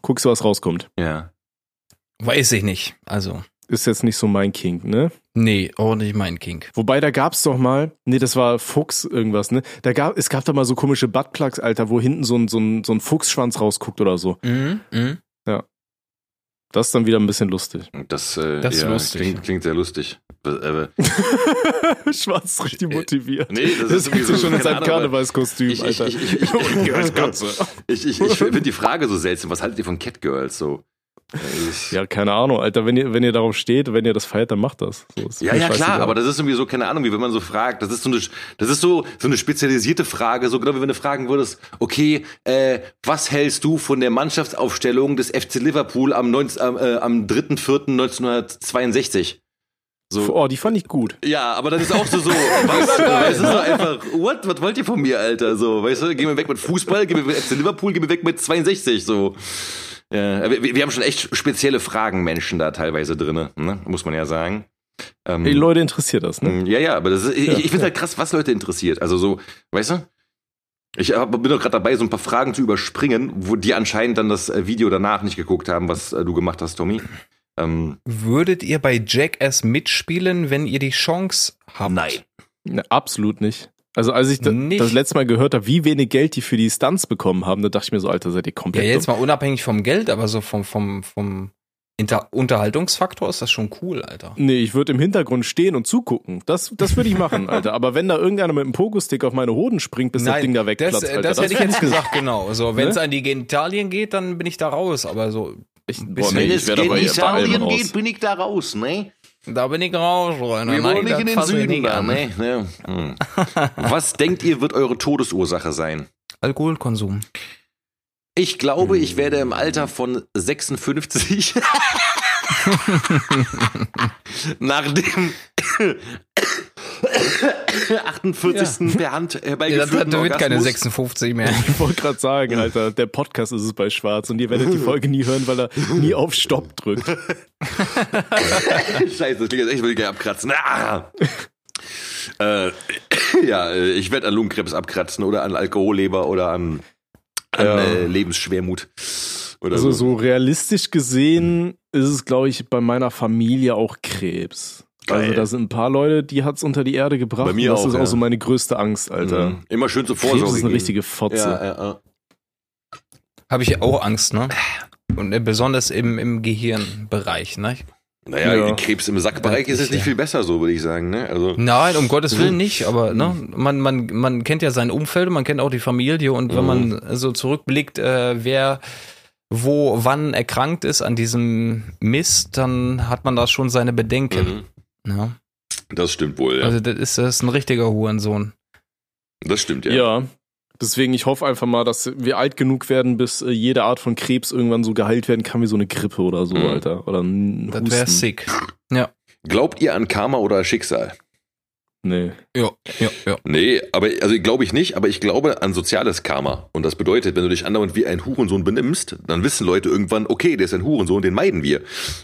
guckst du, was rauskommt. Ja. Weiß ich nicht. Also ist jetzt nicht so mein King, ne? Nee, auch nicht mein King. Wobei, da gab's doch mal, nee, das war Fuchs irgendwas, ne? Da gab, es gab da mal so komische Buttplugs, Alter, wo hinten so ein, so ein, so ein Fuchsschwanz rausguckt oder so. Mhm, mhm. Ja. Das ist dann wieder ein bisschen lustig. Das, äh, das ja, lustig. Klingt, klingt sehr lustig. Äh, Schwarz richtig motiviert. Nee, das, das ist sowieso schon in seinem Karnevalskostüm, ich, Alter. Ich, ich, ich, ich, ich, ich finde die Frage so seltsam. Was haltet ihr von Catgirls so? Ja, keine Ahnung, Alter. Wenn ihr, wenn ihr darauf steht, wenn ihr das feiert, dann macht das. So, ja, ja, klar, aber das ist irgendwie so, keine Ahnung, wie wenn man so fragt. Das ist so eine, das ist so, so eine spezialisierte Frage, so genau wie wenn du fragen würdest, okay, äh, was hältst du von der Mannschaftsaufstellung des FC Liverpool am, 19, äh, am 3.4.1962? So. Oh, die fand ich gut. Ja, aber das ist auch so, so, was, weißt du, so einfach, what, was wollt ihr von mir, Alter, so, weißt du, geh mir weg mit Fußball, geh mir mit FC Liverpool, geh mir weg mit 62, so. Ja, wir, wir haben schon echt spezielle Fragen Menschen da teilweise drinne, ne? muss man ja sagen. Ähm, die Leute interessiert das, ne? Ja, ja, aber das ist, ich, ich finde halt krass, was Leute interessiert. Also so, weißt du? Ich bin doch gerade dabei, so ein paar Fragen zu überspringen, wo die anscheinend dann das äh, Video danach nicht geguckt haben, was äh, du gemacht hast, Tommy. Ähm, Würdet ihr bei Jackass mitspielen, wenn ihr die Chance habt? Nein. Ne, absolut nicht. Also als ich nicht. das letzte Mal gehört habe, wie wenig Geld die für die Stunts bekommen haben, da dachte ich mir so, Alter, seid ihr komplett Ja, jetzt dumm. mal unabhängig vom Geld, aber so vom, vom, vom Inter Unterhaltungsfaktor ist das schon cool, Alter. Nee, ich würde im Hintergrund stehen und zugucken. Das, das würde ich machen, Alter. Aber wenn da irgendeiner mit einem Pogo-Stick auf meine Hoden springt, bis Nein, das Ding da wegplatzt, das, Alter. Das, das hätte ich jetzt gesagt, genau. So, wenn es ne? an die Genitalien geht, dann bin ich da raus. Aber so, ich, boah, nee, wenn es Genitalien geht, bin ich da raus, ne? Da bin ich raus, Freunde. Wir wollen nicht in den Süden da. Nee, nee. Hm. Was denkt ihr, wird eure Todesursache sein? Alkoholkonsum. Ich glaube, ich werde im Alter von 56 nach dem 48. Ja. per Hand herbeigeführten äh, ja, dann Orgasmus. keine 56 mehr. Ich wollte gerade sagen, hm. Alter, der Podcast ist es bei Schwarz und ihr werdet die Folge nie hören, weil er nie auf Stopp drückt. Scheiße, das klingt jetzt echt, will ich gerne abkratzen. Ah! Äh, ja, äh, ich werde an Lungenkrebs abkratzen oder an Alkoholleber oder an, an ja. äh, Lebensschwermut. also so. so realistisch gesehen ist es, glaube ich, bei meiner Familie auch Krebs. Geil. Also da sind ein paar Leute, die hat's unter die Erde gebracht. Bei mir das auch, ist auch ja. so meine größte Angst, Alter. Mhm. Immer schön zur Krebs Vorsorge. ist eine gehen. richtige Fotze. Ja, ja, ja. Habe ich auch Angst, ne? Und äh, besonders im, im Gehirnbereich, ne? Naja, Ja. Krebs im Sackbereich ist es nicht viel besser, so würde ich sagen. Ne? Also, Nein, um Gottes Willen nicht, aber ne, man, man, man kennt ja sein Umfeld, und man kennt auch die Familie und wenn man so zurückblickt, äh, wer wo wann erkrankt ist an diesem Mist, dann hat man da schon seine Bedenken. mhm. Ja. das stimmt wohl. Ja. Also das ist, das ist ein richtiger Hurensohn. das stimmt, ja. Ja. Deswegen, ich hoffe einfach mal, dass wir alt genug werden, bis äh, jede Art von Krebs irgendwann so geheilt werden kann wie so eine Grippe oder so, Mhm. Alter. Oder ein Das wäre Husten. sick. Ja. Glaubt ihr an Karma oder Schicksal? Nee. Ja, ja, ja. Nee, aber also glaube ich nicht, aber ich glaube an soziales Karma. Und das bedeutet, wenn du dich andauernd wie ein Hurensohn benimmst, dann wissen Leute irgendwann, okay, der ist ein Hurensohn, den meiden wir.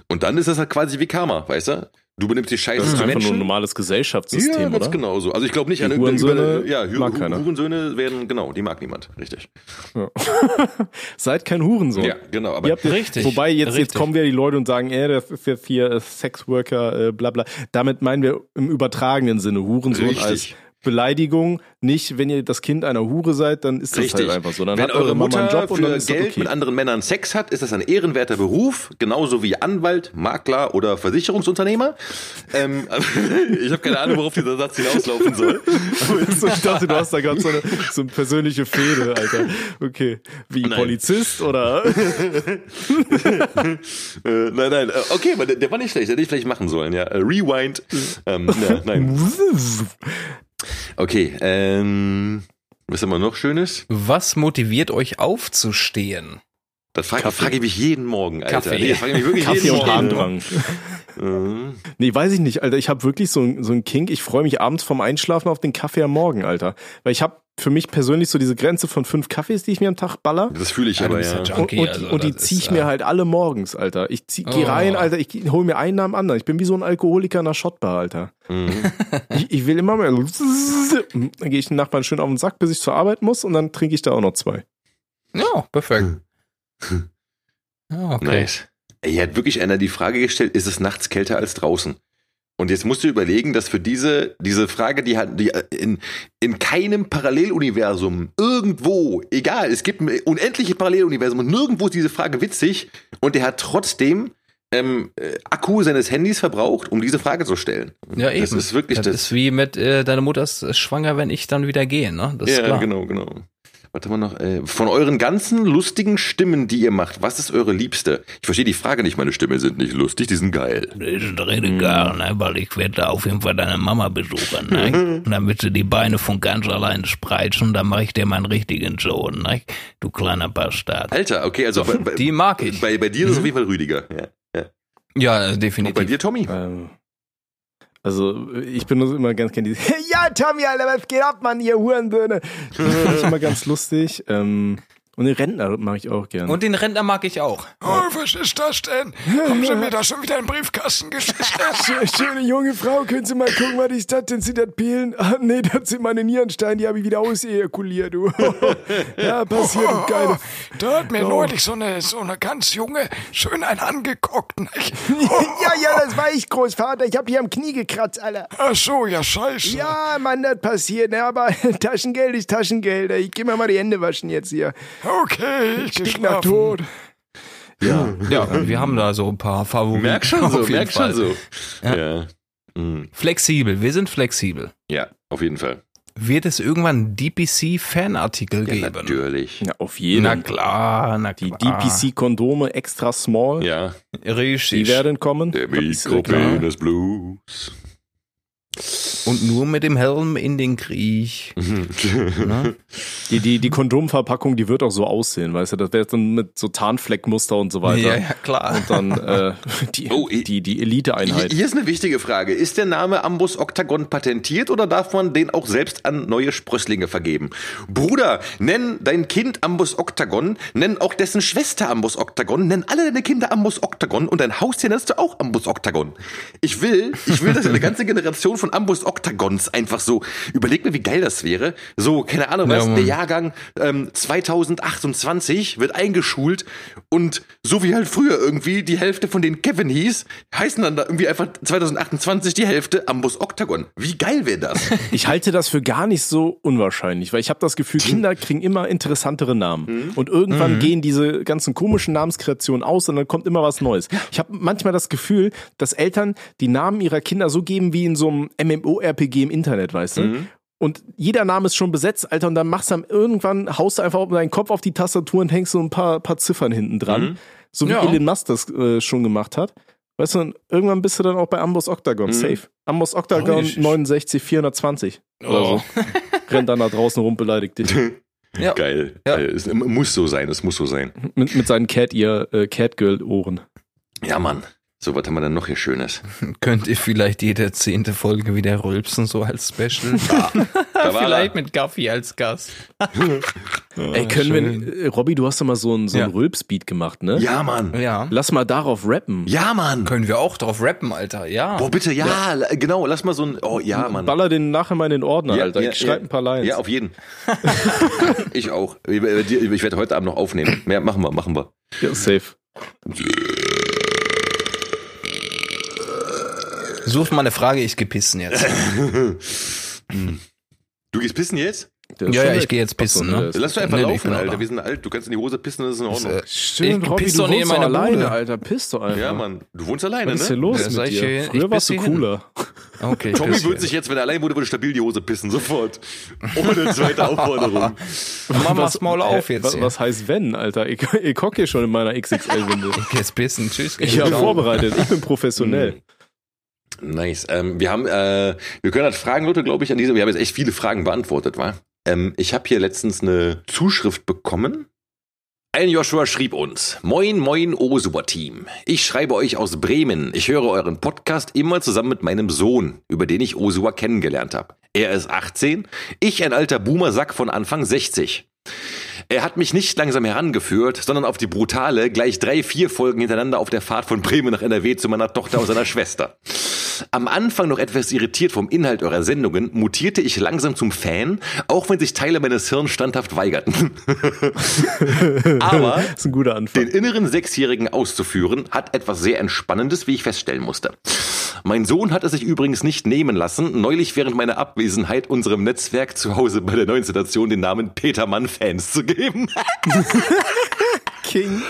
Und dann ist das halt quasi wie Karma, weißt du? Du benimmst dich scheiße Das ist einfach nur ein normales Gesellschaftssystem, ja, ganz oder? genau so. Also ich glaube nicht Die an irgendeine Hurensöhne ja, Hu- mag keiner. Hurensöhne werden, genau, die mag niemand, richtig. Ja. Seid kein Hurensohn. Ja, genau, aber Ihr habt, Richtig, Wobei jetzt, jetzt richtig. kommen wieder die Leute und sagen, äh, das ist jetzt hier äh, Sexworker, äh, bla bla. Damit meinen wir im übertragenen Sinne Hurensohn Richtig. als Beleidigung. Nicht, wenn ihr das Kind einer Hure seid, dann ist das Richtig. halt einfach so. Dann Wenn hat eure Mama Mutter einen Job und dann ist Geld okay. mit anderen Männern Sex hat, ist das ein ehrenwerter Beruf, genauso wie Anwalt, Makler oder Versicherungsunternehmer. Ähm, ich habe keine Ahnung, worauf dieser Satz hinauslaufen soll. So, ich dachte, du hast da gerade so eine, so eine persönliche Fehde, Alter. Okay. Wie Nein. Polizist oder? Äh, nein, nein, äh, okay, aber der, der war nicht schlecht, der hätte ich vielleicht machen sollen, ja. Äh, Rewind. Ähm, ja, nein. Okay, ähm, was haben wir noch Schönes? Was motiviert euch aufzustehen? Das frage frag ich mich jeden Morgen, Alter. Kaffee. Nee, das frage ich mich wirklich Kaffee jeden und Morgen. Harndrang. Mhm. Nee, weiß ich nicht, Alter. Ich habe wirklich so, ein- so ein Kink. Ich freue mich abends vorm Einschlafen auf den Kaffee am Morgen, Alter. Weil ich habe für mich persönlich so diese Grenze von fünf Kaffees, die ich mir am Tag baller. Das fühle ich Ja, aber, ja. ja Junkie. Und, und, also und die das zieh ist, ich mir äh, halt alle morgens, Alter. Ich zieh, geh Oh. rein, Alter. Ich hol mir einen nach dem anderen. Ich bin wie so ein Alkoholiker in einer Shotbar, Alter. Mhm. Ich, ich will immer mehr. Dann gehe ich den Nachbarn schön auf den Sack, bis ich zur Arbeit muss und dann trinke ich da auch noch zwei. Ja, perfekt. Ja, okay. Nice. Hier hat wirklich einer die Frage gestellt, ist es nachts kälter als draußen? Und jetzt musst du überlegen, dass für diese, diese Frage, die hat die in, in keinem Paralleluniversum irgendwo, egal, es gibt unendliche Paralleluniversum und nirgendwo ist diese Frage witzig und der hat trotzdem ähm, äh, Akku seines Handys verbraucht, um diese Frage zu stellen. Ja, eben. Das ist wirklich das, das. ist wie mit äh, deine Mutter ist schwanger, wenn ich dann wieder gehe, ne? Das ist ja, klar. genau, Warte mal noch. Äh, von euren ganzen lustigen Stimmen, die ihr macht, was ist eure liebste? Ich verstehe die Frage nicht, meine Stimmen sind nicht lustig, die sind geil. Das ist rede gar, ne? Weil ich werde da auf jeden Fall deine Mama besuchen, ne? Und dann wird sie die Beine von ganz allein spreizen und dann mache ich dir meinen richtigen Sohn, ne? Du kleiner Bastard. Alter, okay, also bei, bei, Die mag ich. bei, bei dir ist es auf jeden Fall Rüdiger. Ja. Ja, Und bei definitiv. dir, Tommy? Ähm, also, ich benutze immer ganz gerne diese, ja, Tommy, Alter, was geht ab, Mann, ihr Hurensöhne. Das finde ich immer ganz lustig. Ähm, und den Rentner mache ich auch gerne. Und den Rentner mag ich auch. Oh, was ist das denn? Haben Sie mir da schon wieder einen Briefkasten geschickt? Schö- Schöne junge Frau, können Sie mal gucken, was ist das denn? Sind das Pillen? Ah, nee, das sind meine Nierensteine, die habe ich wieder ausejakuliert, du. ja, passiert, Oh, geile. Da hat mir Oh. neulich so eine, so eine ganz junge schön einen angeguckt. Nicht? ja, ja, das war ich, Großvater. Ich habe hier am Knie gekratzt, Alter. Ach so, ja scheiße. Ja, Mann, das passiert, ne? Aber Taschengeld ist Taschengeld. Ich geh mir mal die Hände waschen jetzt hier. Okay, ich Stick nach. Tod. Ja, ja, wir haben da so ein paar Favoriten. Merk schon so, merk schon Fall. so. Ja. Ja. Mhm. Flexibel, wir sind flexibel. ja, auf jeden Fall. Wird es irgendwann DPC-Fanartikel Ja, geben? natürlich. Ja, auf jeden Na klar, na Die klar. DPC-Kondome extra small, Ja, die Richtig. werden kommen. der. Mikropenis Blues. Und nur mit dem Helm in den Krieg. Ne? Die, die, die Kondomverpackung, die wird auch so aussehen, weißt du? Das wäre dann mit so Tarnfleckmuster und so weiter. Ja, ja, klar. Und dann äh, die, Oh, die, die Hier, Elite-Einheit. hier ist eine wichtige Frage. Ist der Name Ambus Octagon patentiert oder darf man den auch selbst an neue Sprösslinge vergeben? Bruder, nenn dein Kind Ambus Octagon, nenn auch dessen Schwester Ambus Octagon, nenn alle deine Kinder Ambus Octagon und dein Haustier nennst du auch Ambus Octagon. Ich will, ich will, dass eine ganze Generation von Ambus Octagons einfach so, überleg mir, wie geil das wäre. So, keine Ahnung, Ja, was, der Jahrgang ähm, 2028 wird eingeschult und so wie halt früher irgendwie die Hälfte von denen Kevin hieß, heißen dann da irgendwie einfach 2028 die Hälfte Ambus Octagon. Wie geil wäre das? Ich halte das für gar nicht so unwahrscheinlich, weil ich habe das Gefühl. Kinder kriegen immer interessantere Namen. Und irgendwann gehen diese ganzen komischen Namenskreationen aus und dann kommt immer was Neues. Ich habe manchmal das Gefühl, dass Eltern die Namen ihrer Kinder so geben wie in so einem MMO-RPG im Internet, weißt du? Mhm. Und jeder Name ist schon besetzt, Alter, und dann machst du dann irgendwann, haust du einfach deinen Kopf auf die Tastatur und hängst so ein paar, paar Ziffern hinten dran. Mhm. So wie Ja. Elon Musk das äh, schon gemacht hat. Weißt du, und irgendwann bist du dann auch bei Ambos Octagon, Mhm. safe. Ambos Octagon Oh, ich- 69 420 oder Oh. so. Rennt dann da draußen rum, beleidigt dich. Ja. Geil. Ja. Es muss so sein, es muss so sein. mit, mit seinen Cat Ear, äh, Catgirl-Ohren. Ja, Mann. So, was haben wir denn noch hier Schönes? Könnt ihr vielleicht jede zehnte Folge wieder rülpsen, so als Special? Da war vielleicht er. mit Gaffi als Gast. Ey, können wir, äh, Robby, du hast doch mal so einen so einen Ja. Rülpsbeat gemacht, ne? Ja, Mann. Ja. Lass mal darauf rappen. Ja, Mann. Können wir auch drauf rappen, Alter, ja. Boah, bitte, ja, la- genau, lass mal so ein, oh, ja, Mann. Baller den nachher mal in den Ordner, Ja, Alter. ja, ich schreib ja. ein paar Lines. Ja, auf jeden. ich auch. Ich, ich werde heute Abend noch aufnehmen. Mehr machen wir, machen wir. Ja, safe. Such mal eine Frage, ich geh pissen jetzt. Du gehst pissen jetzt? Ja, ja, ich weg. geh jetzt pissen, ne? Lass doch einfach Nee, laufen, bin Alter. da. Wir sind alt. Du kannst in die Hose pissen, das ist in Ordnung. Äh, Stimmt, Ich Robby, piss doch nicht in meiner alleine, Bude. Alter. Piss doch einfach. ja, Mann. Du wohnst alleine, Was ist ne? hier los Ja, mit ich dir? hier- Früher ich warst du cooler. Okay, ich Tommy würde sich jetzt, wenn er allein wurde, würde stabil die Hose pissen, sofort. Ohne zweite Aufforderung. Mama's Maul auf Äh, jetzt was, was heißt wenn, Alter? Ich, ich hocke hier schon in meiner XXL-Windel. Ich geh jetzt pissen, tschüss. Ich habe Ciao. vorbereitet. Ich bin professionell. Nice. Ähm, wir haben, äh, wir können halt Fragen, Leute, glaube ich, an diese. Wir haben jetzt echt viele Fragen beantwortet, war. Ähm, ich habe hier letztens eine Zuschrift bekommen. Ein Joshua schrieb uns: Moin, moin, Osua-Team. Ich schreibe euch aus Bremen. Ich höre euren Podcast immer zusammen mit meinem Sohn, über den ich Osua kennengelernt habe. Er ist 18, ich ein alter Boomer-Sack von Anfang 60. Er hat mich nicht langsam herangeführt, sondern auf die brutale, gleich drei, vier Folgen hintereinander auf der Fahrt von Bremen nach NRW zu meiner Tochter und seiner Schwester. Am Anfang noch etwas irritiert vom Inhalt eurer Sendungen, mutierte ich langsam zum Fan, auch wenn sich Teile meines Hirns standhaft weigerten. Aber den inneren Sechsjährigen auszuführen, hat etwas sehr Entspannendes, wie ich feststellen musste. Mein Sohn hat es sich übrigens nicht nehmen lassen, neulich während meiner Abwesenheit unserem Netzwerk zu Hause bei der neuen Station den Namen Petermann Fans zu geben. King.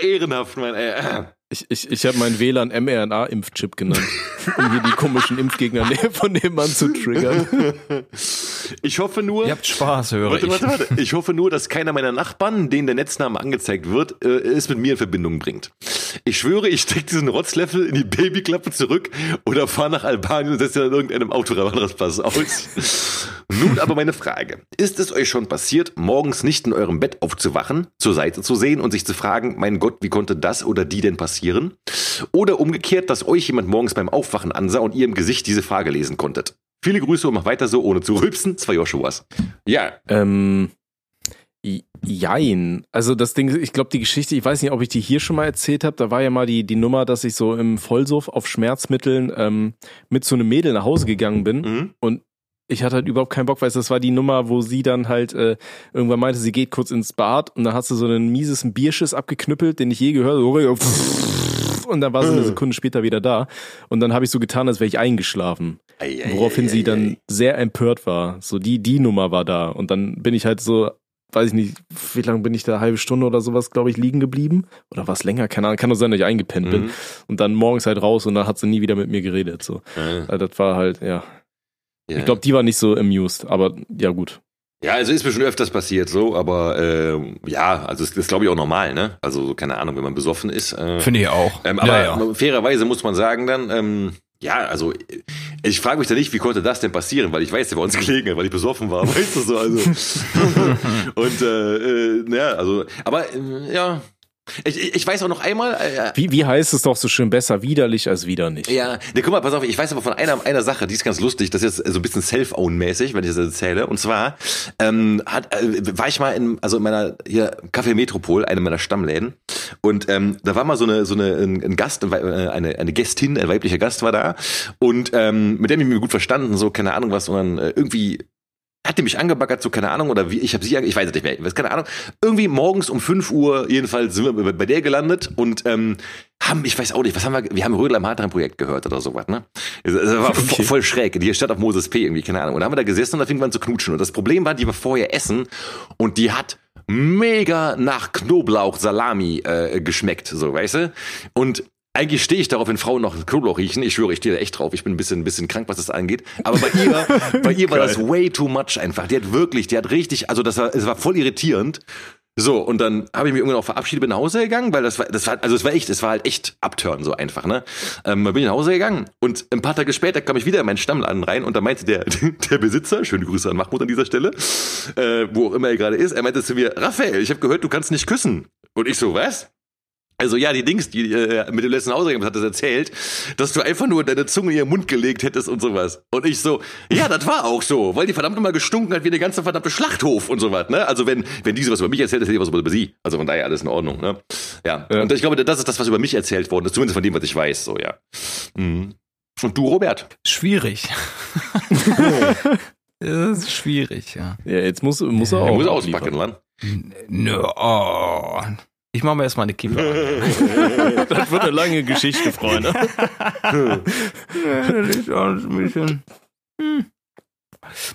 Ehrenhaft, mein äh. Ich, ich, ich habe meinen WLAN mRNA-Impfchip genannt, um hier die komischen Impfgegner von nebenan zu triggern. Ich hoffe nur. Ihr habt Spaß, höre Warte, ich. warte, warte. Ich hoffe nur, dass keiner meiner Nachbarn, denen der Netzname angezeigt wird, äh, es mit mir in Verbindung bringt. Ich schwöre, ich stecke diesen Rotzlöffel in die Babyklappe zurück oder fahre nach Albanien und setze ihn an irgendeinem Autorastpass aus. Nun aber meine Frage. Ist es euch schon passiert, morgens nicht in eurem Bett aufzuwachen, zur Seite zu sehen und sich zu fragen, mein Gott, wie konnte das oder die denn passieren? Oder umgekehrt, dass euch jemand morgens beim Aufwachen ansah und ihr im Gesicht diese Frage lesen konntet? Viele Grüße und mach weiter so, ohne zu rülpsen. Zwei Joshuas. Ja, Ähm, jein. Also das Ding, ich glaube, die Geschichte, ich weiß nicht, ob ich die hier schon mal erzählt habe. Da war ja mal die, die Nummer, dass ich so im Vollsuff auf Schmerzmitteln ähm, mit so einem Mädel nach Hause gegangen bin. Mhm. Und ich hatte halt überhaupt keinen Bock, weil das war die Nummer, wo sie dann halt äh, irgendwann meinte, sie geht kurz ins Bad und dann hat sie so einen miesesten Bierschiss abgeknüppelt, den ich je gehört habe. Und dann war sie eine Sekunde später wieder da. Und dann habe ich so getan, als wäre ich eingeschlafen. Ei, ei, Woraufhin sie dann sehr empört war. So die, die Nummer war da. Und dann bin ich halt so, weiß ich nicht, wie lange bin ich da, halbe Stunde oder sowas, glaube ich, liegen geblieben. Oder was länger, keine Ahnung, kann nur sein, dass ich eingepennt bin. Mhm. Und dann morgens halt raus und dann hat sie nie wieder mit mir geredet. So. Ja, Also das war halt, ja. Ja. Ich glaube, die war nicht so amused, aber ja gut. ja, also ist mir schon öfters passiert so, aber ähm, ja, also das ist glaube ich auch normal, ne? Also so, keine Ahnung, wenn man besoffen ist. Äh, Finde ich auch. ähm, aber ja, ja. fairerweise muss man sagen dann, ähm, ja, also Ich frage mich da nicht, wie konnte das denn passieren, weil ich weiß, der bei uns gelegen hat, weil ich besoffen war, weißt du so, also. und äh, äh, ja, also, aber äh, ja, ich, ich weiß auch noch einmal. Äh, wie, wie heißt es doch so schön besser widerlich als wieder nicht? Ja, ne, guck mal, pass auf, ich weiß aber von einer, einer Sache, die ist ganz lustig, das ist jetzt so ein bisschen Self-Own-mäßig, wenn ich das erzähle. Und zwar ähm, hat, äh, war ich mal in, also in meiner hier Café Metropol, einem meiner Stammläden. Und ähm, da war mal so eine, so eine ein, ein Gast, äh, eine, eine Gästin, ein weiblicher Gast war da. Und ähm, mit dem ich mich gut verstanden, so, keine Ahnung was, sondern äh, irgendwie hat die mich angebaggert, so keine Ahnung, oder wie, ich habe sie, ich weiß es nicht mehr, ich weiß keine Ahnung. Irgendwie morgens um 5 Uhr, jedenfalls sind wir bei der gelandet und ähm, haben, ich weiß auch nicht, was haben wir, wir haben Rödel am harteren Projekt gehört oder sowas, ne? Das war okay. voll schräg, die Stadt auf Moses P. irgendwie, keine Ahnung. Und da haben wir da gesessen und da fing man zu knutschen. Und das Problem war, die war vorher essen und die hat mega nach Knoblauch Salami äh, geschmeckt, so weißt du. Und eigentlich stehe ich darauf, wenn Frauen noch Knoblauch riechen. Ich schwöre, ich stehe da echt drauf. Ich bin ein bisschen, ein bisschen krank, was das angeht. Aber bei ihr, bei ihr war das way too much einfach. Die hat wirklich, die hat richtig, also das war, es war voll irritierend. So, und dann habe ich mich irgendwann auch verabschiedet, bin nach Hause gegangen, weil das war, das war, also es war echt, es war halt echt Abturn, so einfach, ne? Ähm, bin ich nach Hause gegangen und ein paar Tage später kam ich wieder in meinen Stammladen rein und da meinte der, der Besitzer, schöne Grüße an Mahmoud an dieser Stelle, äh, wo auch immer er gerade ist, er meinte zu mir, Raphael, ich habe gehört, du kannst nicht küssen. Und ich so, was? Also ja, die Dings, die äh, mit dem letzten Hausergebnis hat das erzählt, dass du einfach nur deine Zunge in ihren Mund gelegt hättest und sowas. Und ich so, ja, das war auch so, weil die verdammt nochmal gestunken hat wie der ganze verdammte Schlachthof und sowas, ne? Also wenn, wenn die sowas über mich erzählt, erzählt die was über sie. Also von daher alles in Ordnung, ne? Ja. ja. Und ich glaube, das ist das, was über mich erzählt worden ist, zumindest von dem, was ich weiß, so, ja. Mhm. Und du, Robert? Schwierig. das ist schwierig, ja. Ja, jetzt muss, muss er auch. Er muss auspacken, Mann. Nö, oh. Ich mache mir erstmal eine Kiefer. das wird eine lange Geschichte, Freunde. Hm.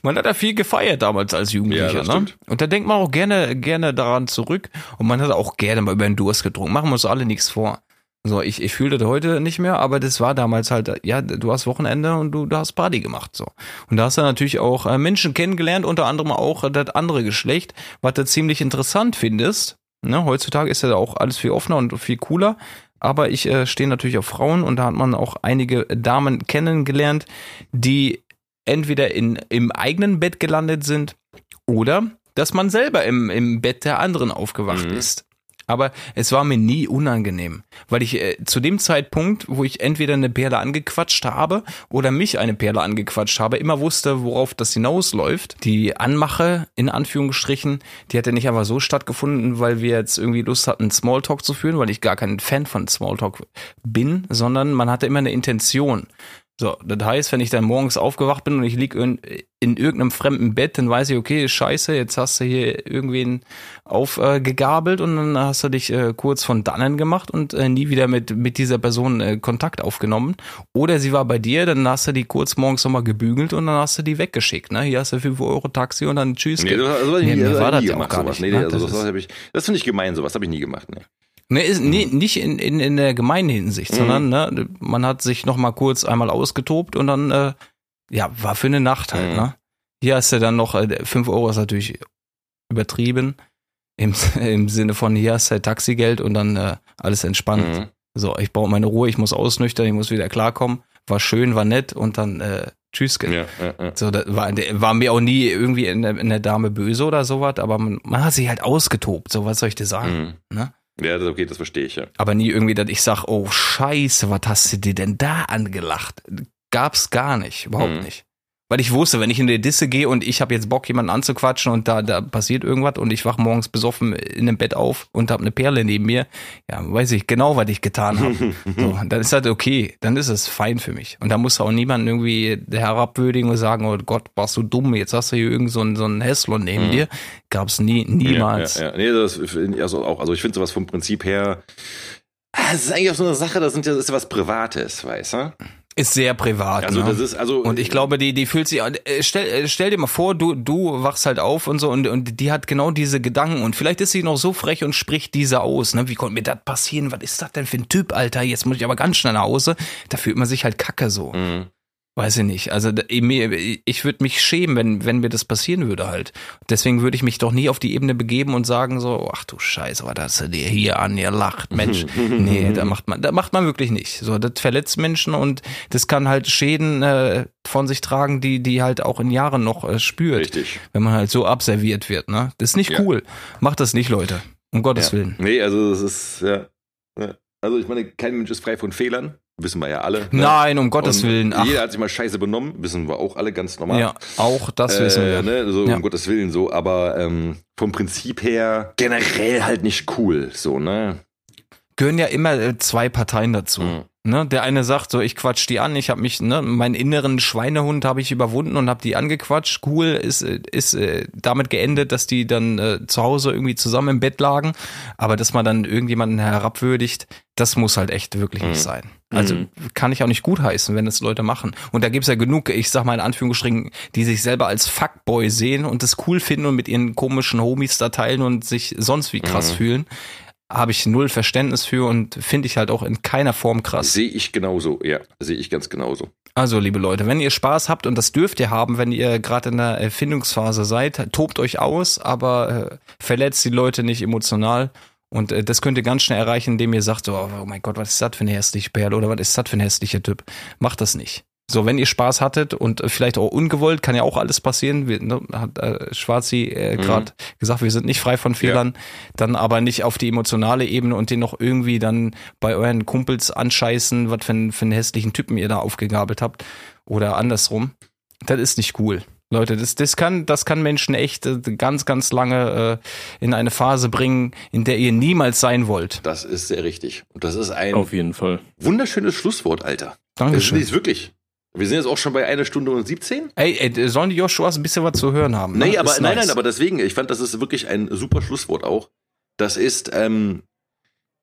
Man hat ja viel gefeiert damals als Jugendlicher, ja, ne? Und da denkt man auch gerne, gerne daran zurück. Und man hat auch gerne mal über den Durst getrunken. Machen wir uns alle nichts vor. So, ich, ich fühle das heute nicht mehr, aber das war damals halt, ja, du hast Wochenende und du, du hast Party gemacht, so. Und da hast du natürlich auch äh, Menschen kennengelernt, unter anderem auch das andere Geschlecht, was du ziemlich interessant findest, Ne, heutzutage ist ja auch alles viel offener und viel cooler. Aber ich äh, stehe natürlich auf Frauen und da hat man auch einige Damen kennengelernt, die entweder in, im eigenen Bett gelandet sind oder dass man selber im, im Bett der anderen aufgewacht mhm. ist aber es war mir nie unangenehm, weil ich äh, zu dem Zeitpunkt, wo ich entweder eine Perle angequatscht habe oder mich eine Perle angequatscht habe, immer wusste, worauf das hinausläuft. Die Anmache, in Anführungsstrichen, die hat ja nicht einfach so stattgefunden, weil wir jetzt irgendwie Lust hatten, Smalltalk zu führen, weil ich gar kein Fan von Smalltalk bin, sondern man hatte immer eine Intention. So, das heißt, wenn ich dann morgens aufgewacht bin und ich lieg in, in irgendeinem fremden Bett, dann weiß ich, okay, scheiße, jetzt hast du hier irgendwen aufgegabelt äh, und dann hast du dich äh, kurz von dannen gemacht und äh, nie wieder mit, mit dieser Person äh, Kontakt aufgenommen. Oder sie war bei dir, dann hast du die kurz morgens nochmal gebügelt und dann hast du die weggeschickt. Ne? Hier hast du 5 Euro Taxi und dann tschüss. Nee, das, also, nee, nee, war das ja auch gar nicht. Nee, ne? also, das, das, das finde ich gemein, sowas habe ich nie gemacht. Nee. Ne, ist, nee, nicht in, in, in der gemeinen Hinsicht, mhm. sondern ne, man hat sich noch mal kurz einmal ausgetobt und dann, äh, ja, war für eine Nacht halt. Mhm. Ne? Hier hast du dann noch, äh, 5 Euro ist natürlich übertrieben, im, im Sinne von, hier hast du Taxigeld und dann äh, alles entspannt. Mhm. So, ich brauche meine Ruhe, ich muss ausnüchtern, ich muss wieder klarkommen. War schön, war nett und dann äh, tschüss. Ja, ja, ja. So, das war, war mir auch nie irgendwie in der, in der Dame böse oder sowas, aber man, man hat sich halt ausgetobt, so was soll ich dir sagen. Mhm. Ne? Ja, das okay, das verstehe ich, ja. Aber nie irgendwie, dass ich sag, oh Scheiße, was hast du dir denn da angelacht? Gab's gar nicht, überhaupt mhm. nicht. Weil ich wusste, wenn ich in die Disse gehe und ich habe jetzt Bock, jemanden anzuquatschen und da, da passiert irgendwas und ich wach morgens besoffen in dem Bett auf und habe eine Perle neben mir, ja, weiß ich genau, was ich getan habe. so, dann ist das okay, dann ist es fein für mich. Und da muss auch niemand irgendwie herabwürdigen und sagen, oh Gott, warst du dumm, jetzt hast du hier irgend so einen, so einen Häslon neben mhm. dir. Gab's nie, niemals. Ja, ja, ja. Nee, das, also auch, also ich finde sowas vom Prinzip her, ah, es ist eigentlich auch so eine Sache, das, sind das ist ja was Privates, weißt du? Ist sehr privat. Also ne? das ist also und ich glaube, die die fühlt sich äh, stell äh, stell dir mal vor, du du wachst halt auf und so und und die hat genau diese Gedanken und vielleicht ist sie noch so frech und spricht diese aus, ne? Wie konnte mir das passieren? Was ist das denn für ein Typ, Alter? Jetzt muss ich aber ganz schnell nach Hause. Da fühlt man sich halt kacke so. Mhm. Weiß ich nicht. Also ich würde mich schämen, wenn, wenn mir das passieren würde halt. Deswegen würde ich mich doch nie auf die Ebene begeben und sagen so, ach du Scheiße, was hast du dir hier an, ihr lacht, Mensch. nee, da macht man, da macht man wirklich nicht. So, das verletzt Menschen und das kann halt Schäden äh, von sich tragen, die, die halt auch in Jahren noch äh, spürt. Richtig. Wenn man halt so abserviert wird, ne? Das ist nicht Ja. cool. Macht das nicht, Leute. Um Gottes Ja. Willen. Nee, also das ist, ja. ja. Also ich meine, kein Mensch ist frei von Fehlern. Wissen wir ja alle. ne? Nein, um Gottes Und Willen. Ach, Jeder hat sich mal scheiße benommen, wissen wir auch alle ganz normal. ja, auch das wissen wir. Äh, ne, so Ja. um Gottes Willen so, aber ähm, vom Prinzip her generell halt nicht cool, so, ne? gehören ja immer äh, zwei Parteien dazu. Mhm. Ne, der eine sagt so, ich quatsch die an, ich habe mich, ne, meinen inneren Schweinehund habe ich überwunden und habe die angequatscht. Cool ist äh, ist äh, damit geendet, dass die dann äh, zu Hause irgendwie zusammen im Bett lagen, aber dass man dann irgendjemanden herabwürdigt, das muss halt echt wirklich nicht sein. Also kann ich auch nicht gutheißen, wenn das Leute machen. Und da gibt's ja genug, ich sag mal in Anführungsstrichen, die sich selber als Fuckboy sehen und das cool finden und mit ihren komischen Homies da teilen und sich sonst wie krass fühlen. Habe ich null Verständnis für und finde ich halt auch in keiner Form krass. Sehe ich genauso, ja. Sehe ich ganz genauso. Also, liebe Leute, wenn ihr Spaß habt, und das dürft ihr haben, wenn ihr gerade in der Erfindungsphase seid, tobt euch aus, aber äh, verletzt die Leute nicht emotional. Und äh, das könnt ihr ganz schnell erreichen, indem ihr sagt, so, oh mein Gott, was ist das für eine hässliche Perle oder was ist das für ein hässlicher Typ? Macht das nicht. So, wenn ihr Spaß hattet und äh, vielleicht auch ungewollt, kann ja auch alles passieren. Wir, ne, hat äh, Schwarzi äh, gerade gesagt, wir sind nicht frei von Fehlern, dann aber nicht auf die emotionale Ebene und den noch irgendwie dann bei euren Kumpels anscheißen, was für, einen- für einen hässlichen Typen ihr da aufgegabelt habt oder andersrum. Das ist nicht cool. Leute, das, das kann, das kann Menschen echt äh, ganz, ganz lange äh, in eine Phase bringen, in der ihr niemals sein wollt. Das ist sehr richtig. Und das ist ein Auf jeden Fall. wunderschönes Schlusswort, Alter. Dankeschön. Das ist wirklich. Wir sind jetzt auch schon bei einer Stunde und 17. Ey, ey, sollen die Joshuas ein bisschen was zu hören haben? ne? Nee, aber Ist nein, nice. nein, aber deswegen, ich fand, das ist wirklich ein super Schlusswort auch. Das ist ähm,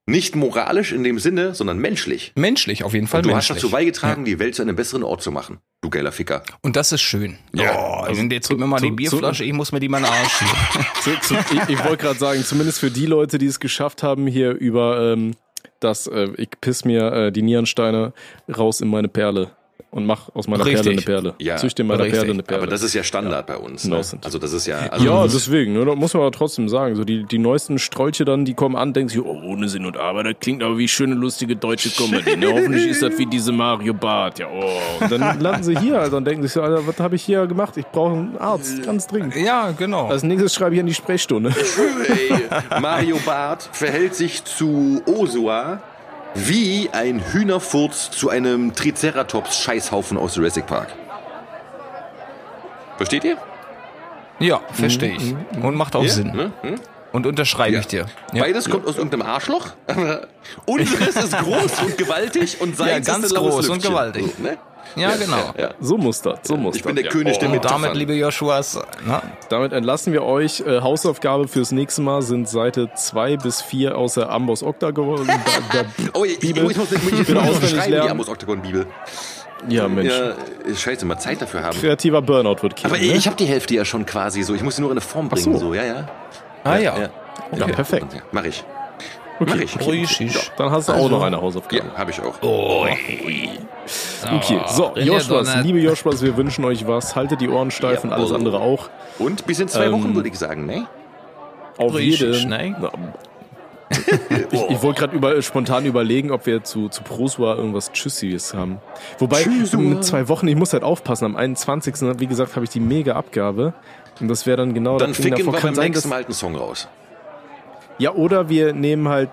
nicht moralisch in dem Sinne, sondern menschlich. Menschlich, auf jeden Fall Und du menschlich. hast dazu beigetragen, die Welt zu einem besseren Ort zu machen. Du geiler Ficker. Und das ist schön. Ja, oh, also jetzt zu- gib mir mal die zu- Bierflasche, ich muss mir die mal in den Arsch. Zu, zu, ich ich wollte gerade sagen, zumindest für die Leute, die es geschafft haben, hier über ähm, das, äh, ich piss mir äh, die Nierensteine raus in meine Perle und mach aus meiner Richtig. Perle eine Perle. Ja, Züchte in meiner richtig. Perle eine Perle. Aber das ist ja Standard bei uns. Ne? Also das ist ja. Also ja, deswegen, ne, da muss man aber trotzdem sagen, so die, die neuesten Strolche dann, die kommen an, denken sich, oh, ohne Sinn und Aber, das klingt aber wie schöne, lustige deutsche Comedy. Ne? Hoffentlich ist das wie diese Mario Bart, ja, oh. Und dann landen sie hier, also, und denken sich so, Alter, was habe ich hier gemacht? Ich brauche einen Arzt, ganz dringend. Ja, genau. Als nächstes schreibe ich an die Sprechstunde. Mario Barth verhält sich zu Osua wie ein Hühnerfurz zu einem Triceratops-Scheißhaufen aus Jurassic Park. Versteht ihr? ja, verstehe ich. Und macht auch Ja, Sinn. Ne? Hm? Und unterschreibe Ja. ich dir. Ja. Beides kommt aus irgendeinem Arschloch. Unseres ist groß und gewaltig und seins Ja, ganz ist groß und Lüftchen. gewaltig. So, ne? Ja, genau. Ja. So muss das, so muss Ich bin der König der Und damit, liebe Joshuas, na, Damit entlassen wir euch. Äh, Hausaufgabe fürs nächste Mal sind Seite 2 bis 4 aus der Amboss Octagon. Oh, ich, Bibel. ich muss, ich muss, ich muss auswendig schreiben, die lernen. Amos Octagon Bibel. ja, Mensch. Ja, scheiße, mal Zeit dafür haben. Kreativer Burnout wird killen. Aber ne? ich habe die Hälfte ja schon quasi so. Ich muss sie nur in eine Form bringen. so. so. ja, ja. ah ja. ja. ja, perfekt. Ja, mach ich. Okay. Mach ich. Richtig. Dann hast du auch noch eine Hausaufgabe. Ja, habe ich auch. Okay, so, Joshuas, liebe Joshuas, wir wünschen euch was. Haltet die Ohren steif und alles andere auch. Und bis in zwei Ähm, Wochen, würde ich sagen, ne? Auf Richtig, jeden. ne? Ich ich wollte gerade über, spontan überlegen, ob wir zu, zu Prosua irgendwas Tschüssiges haben. Wobei, Tschüssua. in zwei Wochen, ich muss halt aufpassen, am 21. wie gesagt, habe ich die Mega-Abgabe. Und das wäre dann genau Dann das Ding ficken davor. wir Kann beim sein, nächsten Mal einen Song raus. Ja, oder wir nehmen halt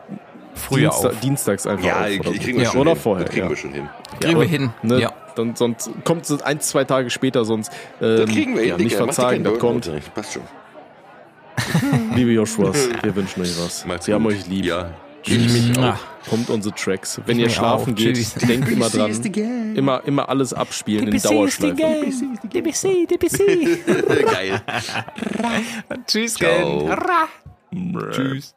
Früher Diensta- auf. dienstags einfach Ja, auf. ich, Oder, kriegen wir Ja, schon oder hin. vorher. Das kriegen ja. wir schon hin. Kriegen wir hin. Ne? Ja. Dann, sonst kommt es ein, zwei Tage später, sonst ähm, Das kriegen wir hin, ja, nicht Digga. Verzagen, das kommt. Burnout. Passt schon. Liebe Joshuas, wir wünschen euch was. Wir haben euch lieb. Ja. Ich mich Mua. auch. Pumpt unsere Tracks. Wenn ihr schlafen auch. geht, Tschüss. denkt immer dran. Immer, immer alles abspielen in Dauerschleife. DBC, DBC. Geil. Tschüss, Ciao. Gen. Ra. Tschüss.